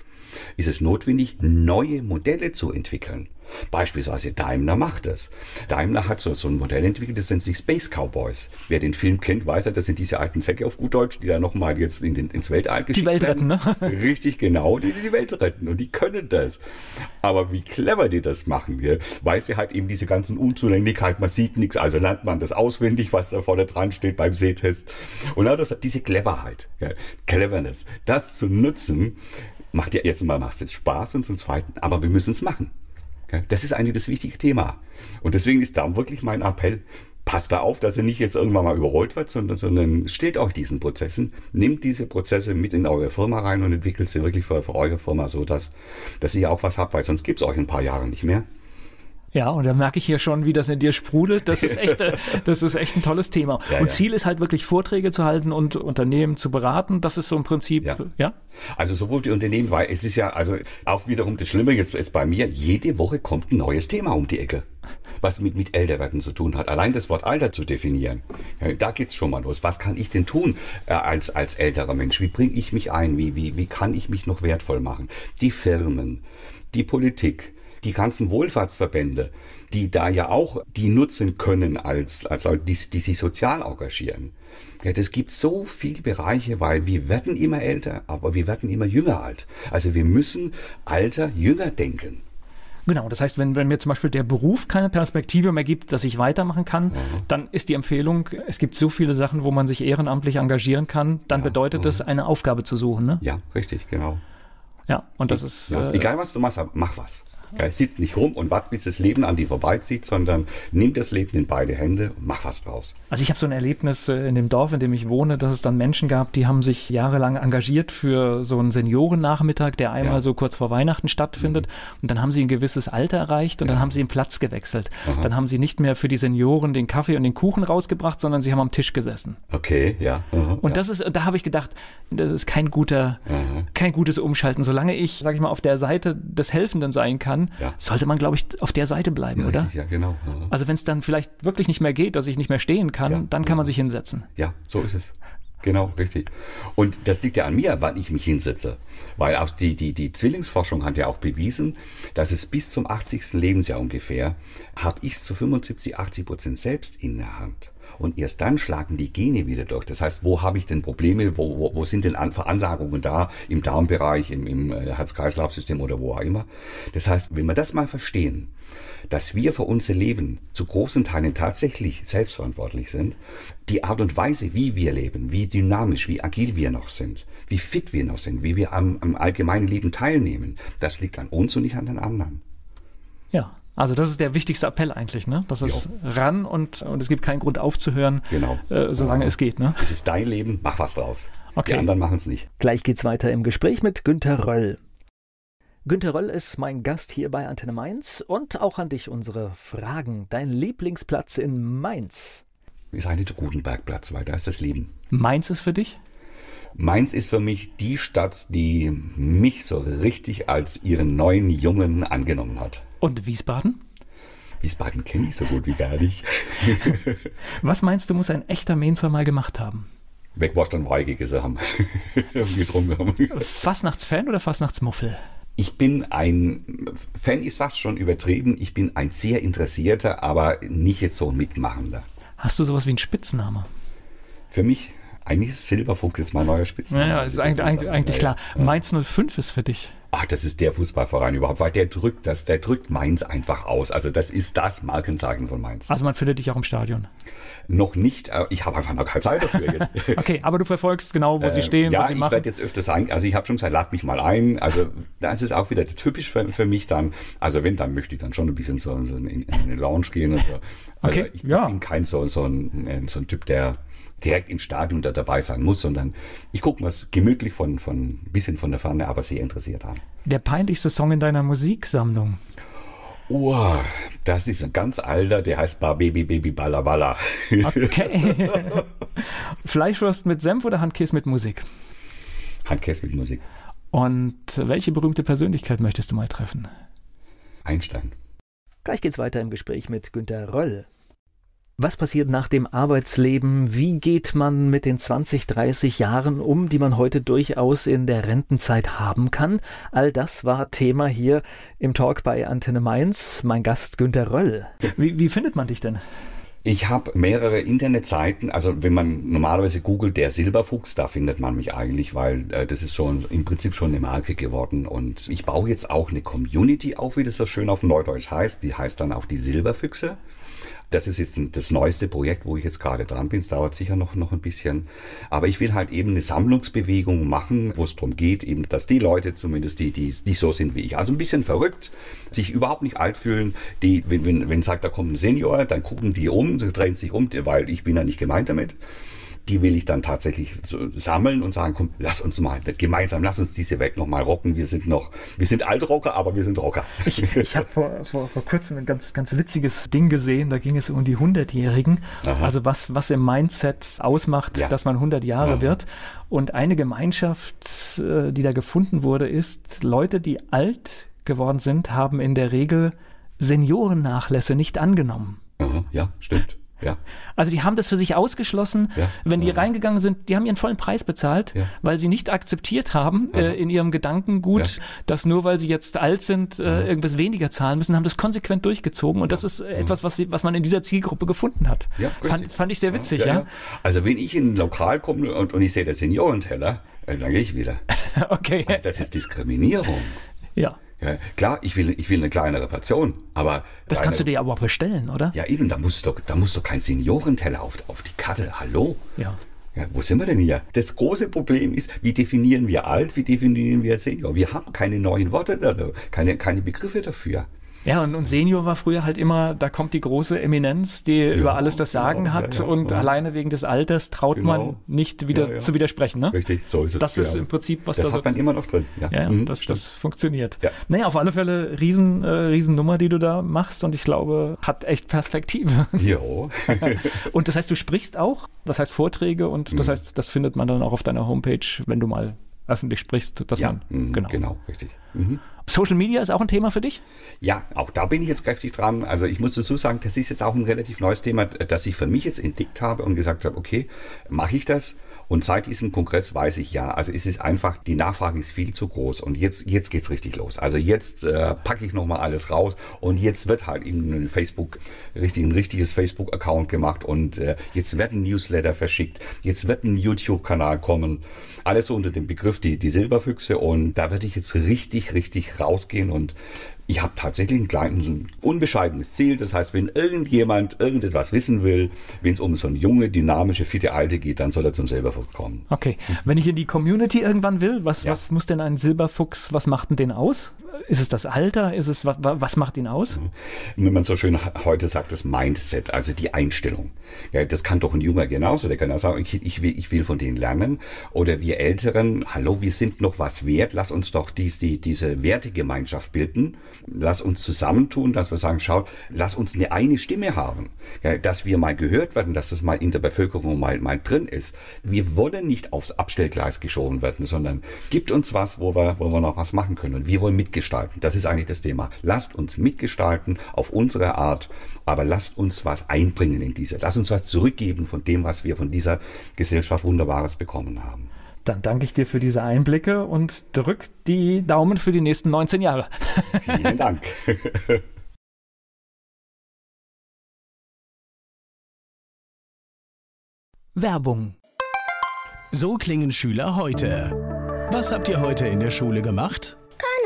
ist es notwendig, neue Modelle zu entwickeln. Beispielsweise Daimler macht das. Daimler hat so, so ein Modell entwickelt, das nennt sich Space Cowboys. Wer den Film kennt, weiß ja, das sind diese alten Säcke auf gut Deutsch, die da nochmal jetzt in den, ins Weltall geschickt Die Welt werden. retten, ne? Richtig, genau, die, die die Welt retten. Und die können das. Aber wie clever die das machen, gell? weil sie halt eben diese ganzen Unzulänglichkeiten, man sieht nichts, also lernt man das auswendig, was da vorne dran steht beim Sehtest. Und auch das, diese Cleverheit, gell? Cleverness, das zu nutzen, macht ja erstens mal macht es Spaß und zum Zweiten, aber wir müssen es machen. Das ist eigentlich das wichtige Thema. Und deswegen ist da wirklich mein Appell, passt da auf, dass ihr nicht jetzt irgendwann mal überrollt wird, sondern, sondern stellt euch diesen Prozessen, nehmt diese Prozesse mit in eure Firma rein und entwickelt sie wirklich für, für eure Firma so, dass, dass ihr auch was habt, weil sonst gibt es euch in ein paar Jahre nicht mehr. Ja, und da merke ich hier schon, wie das in dir sprudelt. Das ist echt, äh, das ist echt ein tolles Thema. Ja, und ja. Ziel ist halt wirklich Vorträge zu halten und Unternehmen zu beraten. Das ist so im Prinzip, ja. Ja. Also sowohl die Unternehmen, weil es ist ja also auch wiederum das Schlimme jetzt ist bei mir, jede Woche kommt ein neues Thema um die Ecke, was mit, mit Älterwerden zu tun hat. Allein das Wort Alter zu definieren, ja, da geht's schon mal los. Was kann ich denn tun äh, als, als älterer Mensch? Wie bringe ich mich ein? Wie, wie, wie kann ich mich noch wertvoll machen? Die Firmen, die Politik, die ganzen Wohlfahrtsverbände, die da ja auch die nutzen können als, als Leute, die, die sich sozial engagieren. Ja, das gibt so viele Bereiche, weil wir werden immer älter, aber wir werden immer jünger alt. Also wir müssen Alter jünger denken. Genau, das heißt, wenn, wenn mir zum Beispiel der Beruf keine Perspektive mehr gibt, dass ich weitermachen kann, dann ist die Empfehlung, es gibt so viele Sachen, wo man sich ehrenamtlich engagieren kann, dann Ja, bedeutet es, eine Aufgabe zu suchen. Ne? Ja, richtig, genau. Ja, und das ist. Ja, äh, egal was du machst, mach was. Ja, sitz nicht rum und wart, bis das Leben an dir vorbeizieht, sondern nimm das Leben in beide Hände und mach was draus. Also ich habe so ein Erlebnis äh, in dem Dorf, in dem ich wohne, dass es dann Menschen gab, die haben sich jahrelang engagiert für so einen Seniorennachmittag, der einmal Ja. so kurz vor Weihnachten stattfindet. Und dann haben sie ein gewisses Alter erreicht und dann Ja. haben sie den Platz gewechselt. Aha. Dann haben sie nicht mehr für die Senioren den Kaffee und den Kuchen rausgebracht, sondern sie haben am Tisch gesessen. Okay, ja. aha, Und das ist, da habe ich gedacht, das ist kein guter. Kein gutes Umschalten. Solange ich, sage ich mal, auf der Seite des Helfenden sein kann, Ja. sollte man, glaube ich, auf der Seite bleiben, ja, oder? richtig, Ja, genau. aha. Also wenn es dann vielleicht wirklich nicht mehr geht, dass ich nicht mehr stehen kann, Ja. dann kann man sich hinsetzen. Ja, so ist es. Genau, richtig. Und das liegt ja an mir, wann ich mich hinsetze. Weil auch die, die, die Zwillingsforschung hat ja auch bewiesen, dass es bis zum 80. Lebensjahr ungefähr, habe ich es zu 75, 80 Prozent selbst in der Hand. Und erst dann schlagen die Gene wieder durch. Das heißt, wo habe ich denn Probleme? Wo, wo, wo sind denn An Veranlagungen da? Im Darmbereich, im, im äh, Herz-Kreislauf-System oder wo auch immer. Das heißt, wenn wir das mal verstehen, dass wir für unser Leben zu großen Teilen tatsächlich selbstverantwortlich sind, die Art und Weise, wie wir leben, wie dynamisch, wie agil wir noch sind, wie fit wir noch sind, wie wir am, am allgemeinen Leben teilnehmen, das liegt an uns und nicht an den anderen. Ja, also das ist der wichtigste Appell eigentlich, ne? Das ist ran und, und es gibt keinen Grund aufzuhören, Genau. äh, solange Ja. es geht, ne? Es ist dein Leben, mach was draus. Okay. Die anderen machen es nicht. Gleich geht's weiter im Gespräch mit Günter Röll. Günter Röll ist mein Gast hier bei Antenne Mainz und auch an dich unsere Fragen. Dein Lieblingsplatz in Mainz? Ist eigentlich der Gutenbergplatz, weil da ist das Leben. Mainz ist für dich? Mainz ist für mich die Stadt, die mich so richtig als ihren neuen Jungen angenommen hat. Und Wiesbaden? Wiesbaden kenne ich so gut wie gar nicht. Was meinst du, muss ein echter Mainzer mal gemacht haben? Wegwurst und Weige gegessen haben. Getrunken haben. Fastnachtsfan oder Fastnachtsmuffel? Ich bin ein, Fan ist fast schon übertrieben, ich bin ein sehr interessierter, aber nicht jetzt so ein Mitmachender. Hast du sowas wie einen Spitzname? Für mich, eigentlich ist Silberfuchs jetzt mein neuer Spitzname. Naja, ist Also eigentlich, das eigentlich, eigentlich ja, klar. ja. Mainz 05 ist für dich. Ach, das ist der Fußballverein überhaupt, weil der drückt das, der drückt Mainz einfach aus. Also das ist das Markenzeichen von Mainz. Also man findet dich auch im Stadion. Noch nicht, äh, ich habe einfach noch keine Zeit dafür jetzt. Okay, aber du verfolgst genau, wo sie Äh, stehen, ja, was sie ich machen. werde jetzt öfters ein, also ich habe schon gesagt, lad mich mal ein. Also da ist auch wieder typisch für, für mich dann. Also wenn, dann möchte ich dann schon ein bisschen so, so in, in eine Lounge gehen und so. Also Okay, ich, ja. bin kein so, so, ein, äh, so ein Typ, der direkt im Stadion da dabei sein muss, sondern ich gucke mir es gemütlich von, von ein bisschen von der Ferne, aber sehr interessiert an. Der peinlichste Song in deiner Musiksammlung. Oh, das ist ein ganz alter, der heißt Bar Baby Baby Balla Balla. Okay. Fleischwurst mit Senf oder Handkäse mit Musik? Handkäse mit Musik. Und welche berühmte Persönlichkeit möchtest du mal treffen? Einstein. Gleich geht's weiter im Gespräch mit Günter Röll. Was passiert nach dem Arbeitsleben? Wie geht man mit den 20, 30 Jahren um, die man heute durchaus in der Rentenzeit haben kann? All das war Thema hier im Talk bei Antenne Mainz. Mein Gast Günter Röll. Wie, wie findet man dich denn? Ich habe mehrere Internetseiten, also wenn man normalerweise googelt, der Silberfuchs, da findet man mich eigentlich, weil äh, das ist schon im Prinzip schon eine Marke geworden. Und ich baue jetzt auch eine Community auf, wie das so schön auf Neudeutsch heißt. Die heißt dann auch die Silberfüchse. Das ist jetzt das neueste Projekt, wo ich jetzt gerade dran bin. Es dauert sicher noch, noch ein bisschen. Aber ich will halt eben eine Sammlungsbewegung machen, wo es darum geht, eben, dass die Leute zumindest, die, die, die so sind wie ich, also ein bisschen verrückt, sich überhaupt nicht alt fühlen, die, wenn, wenn, wenn sagt, da kommt ein Senior, dann gucken die um, drehen sich um, weil ich bin ja nicht gemeint damit die will ich dann tatsächlich so sammeln und sagen, komm, lass uns mal gemeinsam, lass uns diese Welt noch mal rocken. Wir sind noch, wir sind Altrocker, aber wir sind Rocker. Ich, ich habe vor, vor, vor kurzem ein ganz, ganz witziges Ding gesehen, da ging es um die 100-Jährigen. Also was, was im Mindset ausmacht, ja. dass man 100 Jahre Aha. wird. Und eine Gemeinschaft, äh, die da gefunden wurde, ist, Leute, die alt geworden sind, haben in der Regel Seniorennachlässe nicht angenommen. Aha, ja, stimmt. Ja. Also die haben das für sich ausgeschlossen. Ja. Wenn die ja. reingegangen sind, die haben ihren vollen Preis bezahlt, weil sie nicht akzeptiert haben äh, in ihrem Gedankengut, dass nur weil sie jetzt alt sind, äh, irgendwas weniger zahlen müssen, haben das konsequent durchgezogen. Und das ist etwas, was, sie, was man in dieser Zielgruppe gefunden hat. Fand, fand ich sehr witzig, ja. Also wenn ich in ein Lokal komme und, und ich sehe den Seniorenteller, äh, dann gehe ich wieder. okay. Also das ist Diskriminierung. Ja. Ja, klar, ich will, ich will eine kleinere Portion, aber. Das kannst du dir aber bestellen, oder? Ja, eben, da muss doch, da muss doch kein Seniorenteller auf, auf die Karte. Hallo? Ja. Ja, wo sind wir denn hier? Das große Problem ist, wie definieren wir alt, wie definieren wir Senior? Wir haben keine neuen Worte, keine, keine Begriffe dafür. Ja, und, und Senior war früher halt immer, da kommt die große Eminenz, die ja, über alles das Sagen genau, hat ja, ja, und alleine wegen des Alters traut genau. man nicht wieder zu widersprechen. Ne? Richtig, so ist es. Das ist im Prinzip, was das da hat man immer noch drin. Ja, mhm, das, das funktioniert. Ja. Naja, auf alle Fälle riesen, äh, Riesennummer, die du da machst und ich glaube, hat echt Perspektive. Jo. und das heißt, du sprichst auch, das heißt Vorträge und mhm. das heißt, das findet man dann auch auf deiner Homepage, wenn du mal öffentlich sprichst, dass ja, man mhm, genau. genau, richtig. Mhm. Social Media ist auch ein Thema für dich? Ja, auch da bin ich jetzt kräftig dran. Also ich muss dazu sagen, das ist jetzt auch ein relativ neues Thema, das ich für mich jetzt entdeckt habe und gesagt habe, okay, mache ich das? Und seit diesem Kongress weiß ich ja, also es ist einfach, die Nachfrage ist viel zu groß. Und jetzt, jetzt geht's richtig los. Also jetzt äh, packe ich nochmal alles raus. Und jetzt wird halt in ein Facebook, richtig, ein richtiges Facebook-Account gemacht. Und äh, jetzt werden Newsletter verschickt, jetzt wird ein YouTube-Kanal kommen. Alles unter dem Begriff die, die Silberfüchse. Und da werde ich jetzt richtig, richtig rausgehen und ich habe tatsächlich ein kleines, ein unbescheidenes Ziel. Das heißt, wenn irgendjemand irgendetwas wissen will, wenn es um so eine junge, dynamische, fitte Alte geht, dann soll er zum Silberfuchs kommen. Okay. Wenn ich in die Community irgendwann will, was, ja. was muss denn ein Silberfuchs, was macht denn den aus? Ist es das Alter? Ist es, was, was macht ihn aus? Wenn man so schön heute sagt, das Mindset, also die Einstellung. Ja, das kann doch ein Junger genauso. Der kann auch sagen, ich, ich, will, ich will von denen lernen. Oder wir Älteren, hallo, wir sind noch was wert. Lass uns doch dies, die, diese Wertegemeinschaft bilden. Lass uns zusammentun, dass wir sagen, schaut, lass uns eine eine Stimme haben. Ja, dass wir mal gehört werden, dass das mal in der Bevölkerung mal, mal drin ist. Wir wollen nicht aufs Abstellgleis geschoben werden, sondern gibt uns was, wo wir, wo wir noch was machen können. Und wir wollen mitgestalten mitgestalten. Das ist eigentlich das Thema. Lasst uns mitgestalten auf unsere Art, aber lasst uns was einbringen in diese. Lasst uns was zurückgeben von dem, was wir von dieser Gesellschaft Wunderbares bekommen haben. Dann danke ich dir für diese Einblicke und drück die Daumen für die nächsten 19 Jahre. Vielen Dank. Werbung. So klingen Schüler heute. Was habt ihr heute in der Schule gemacht?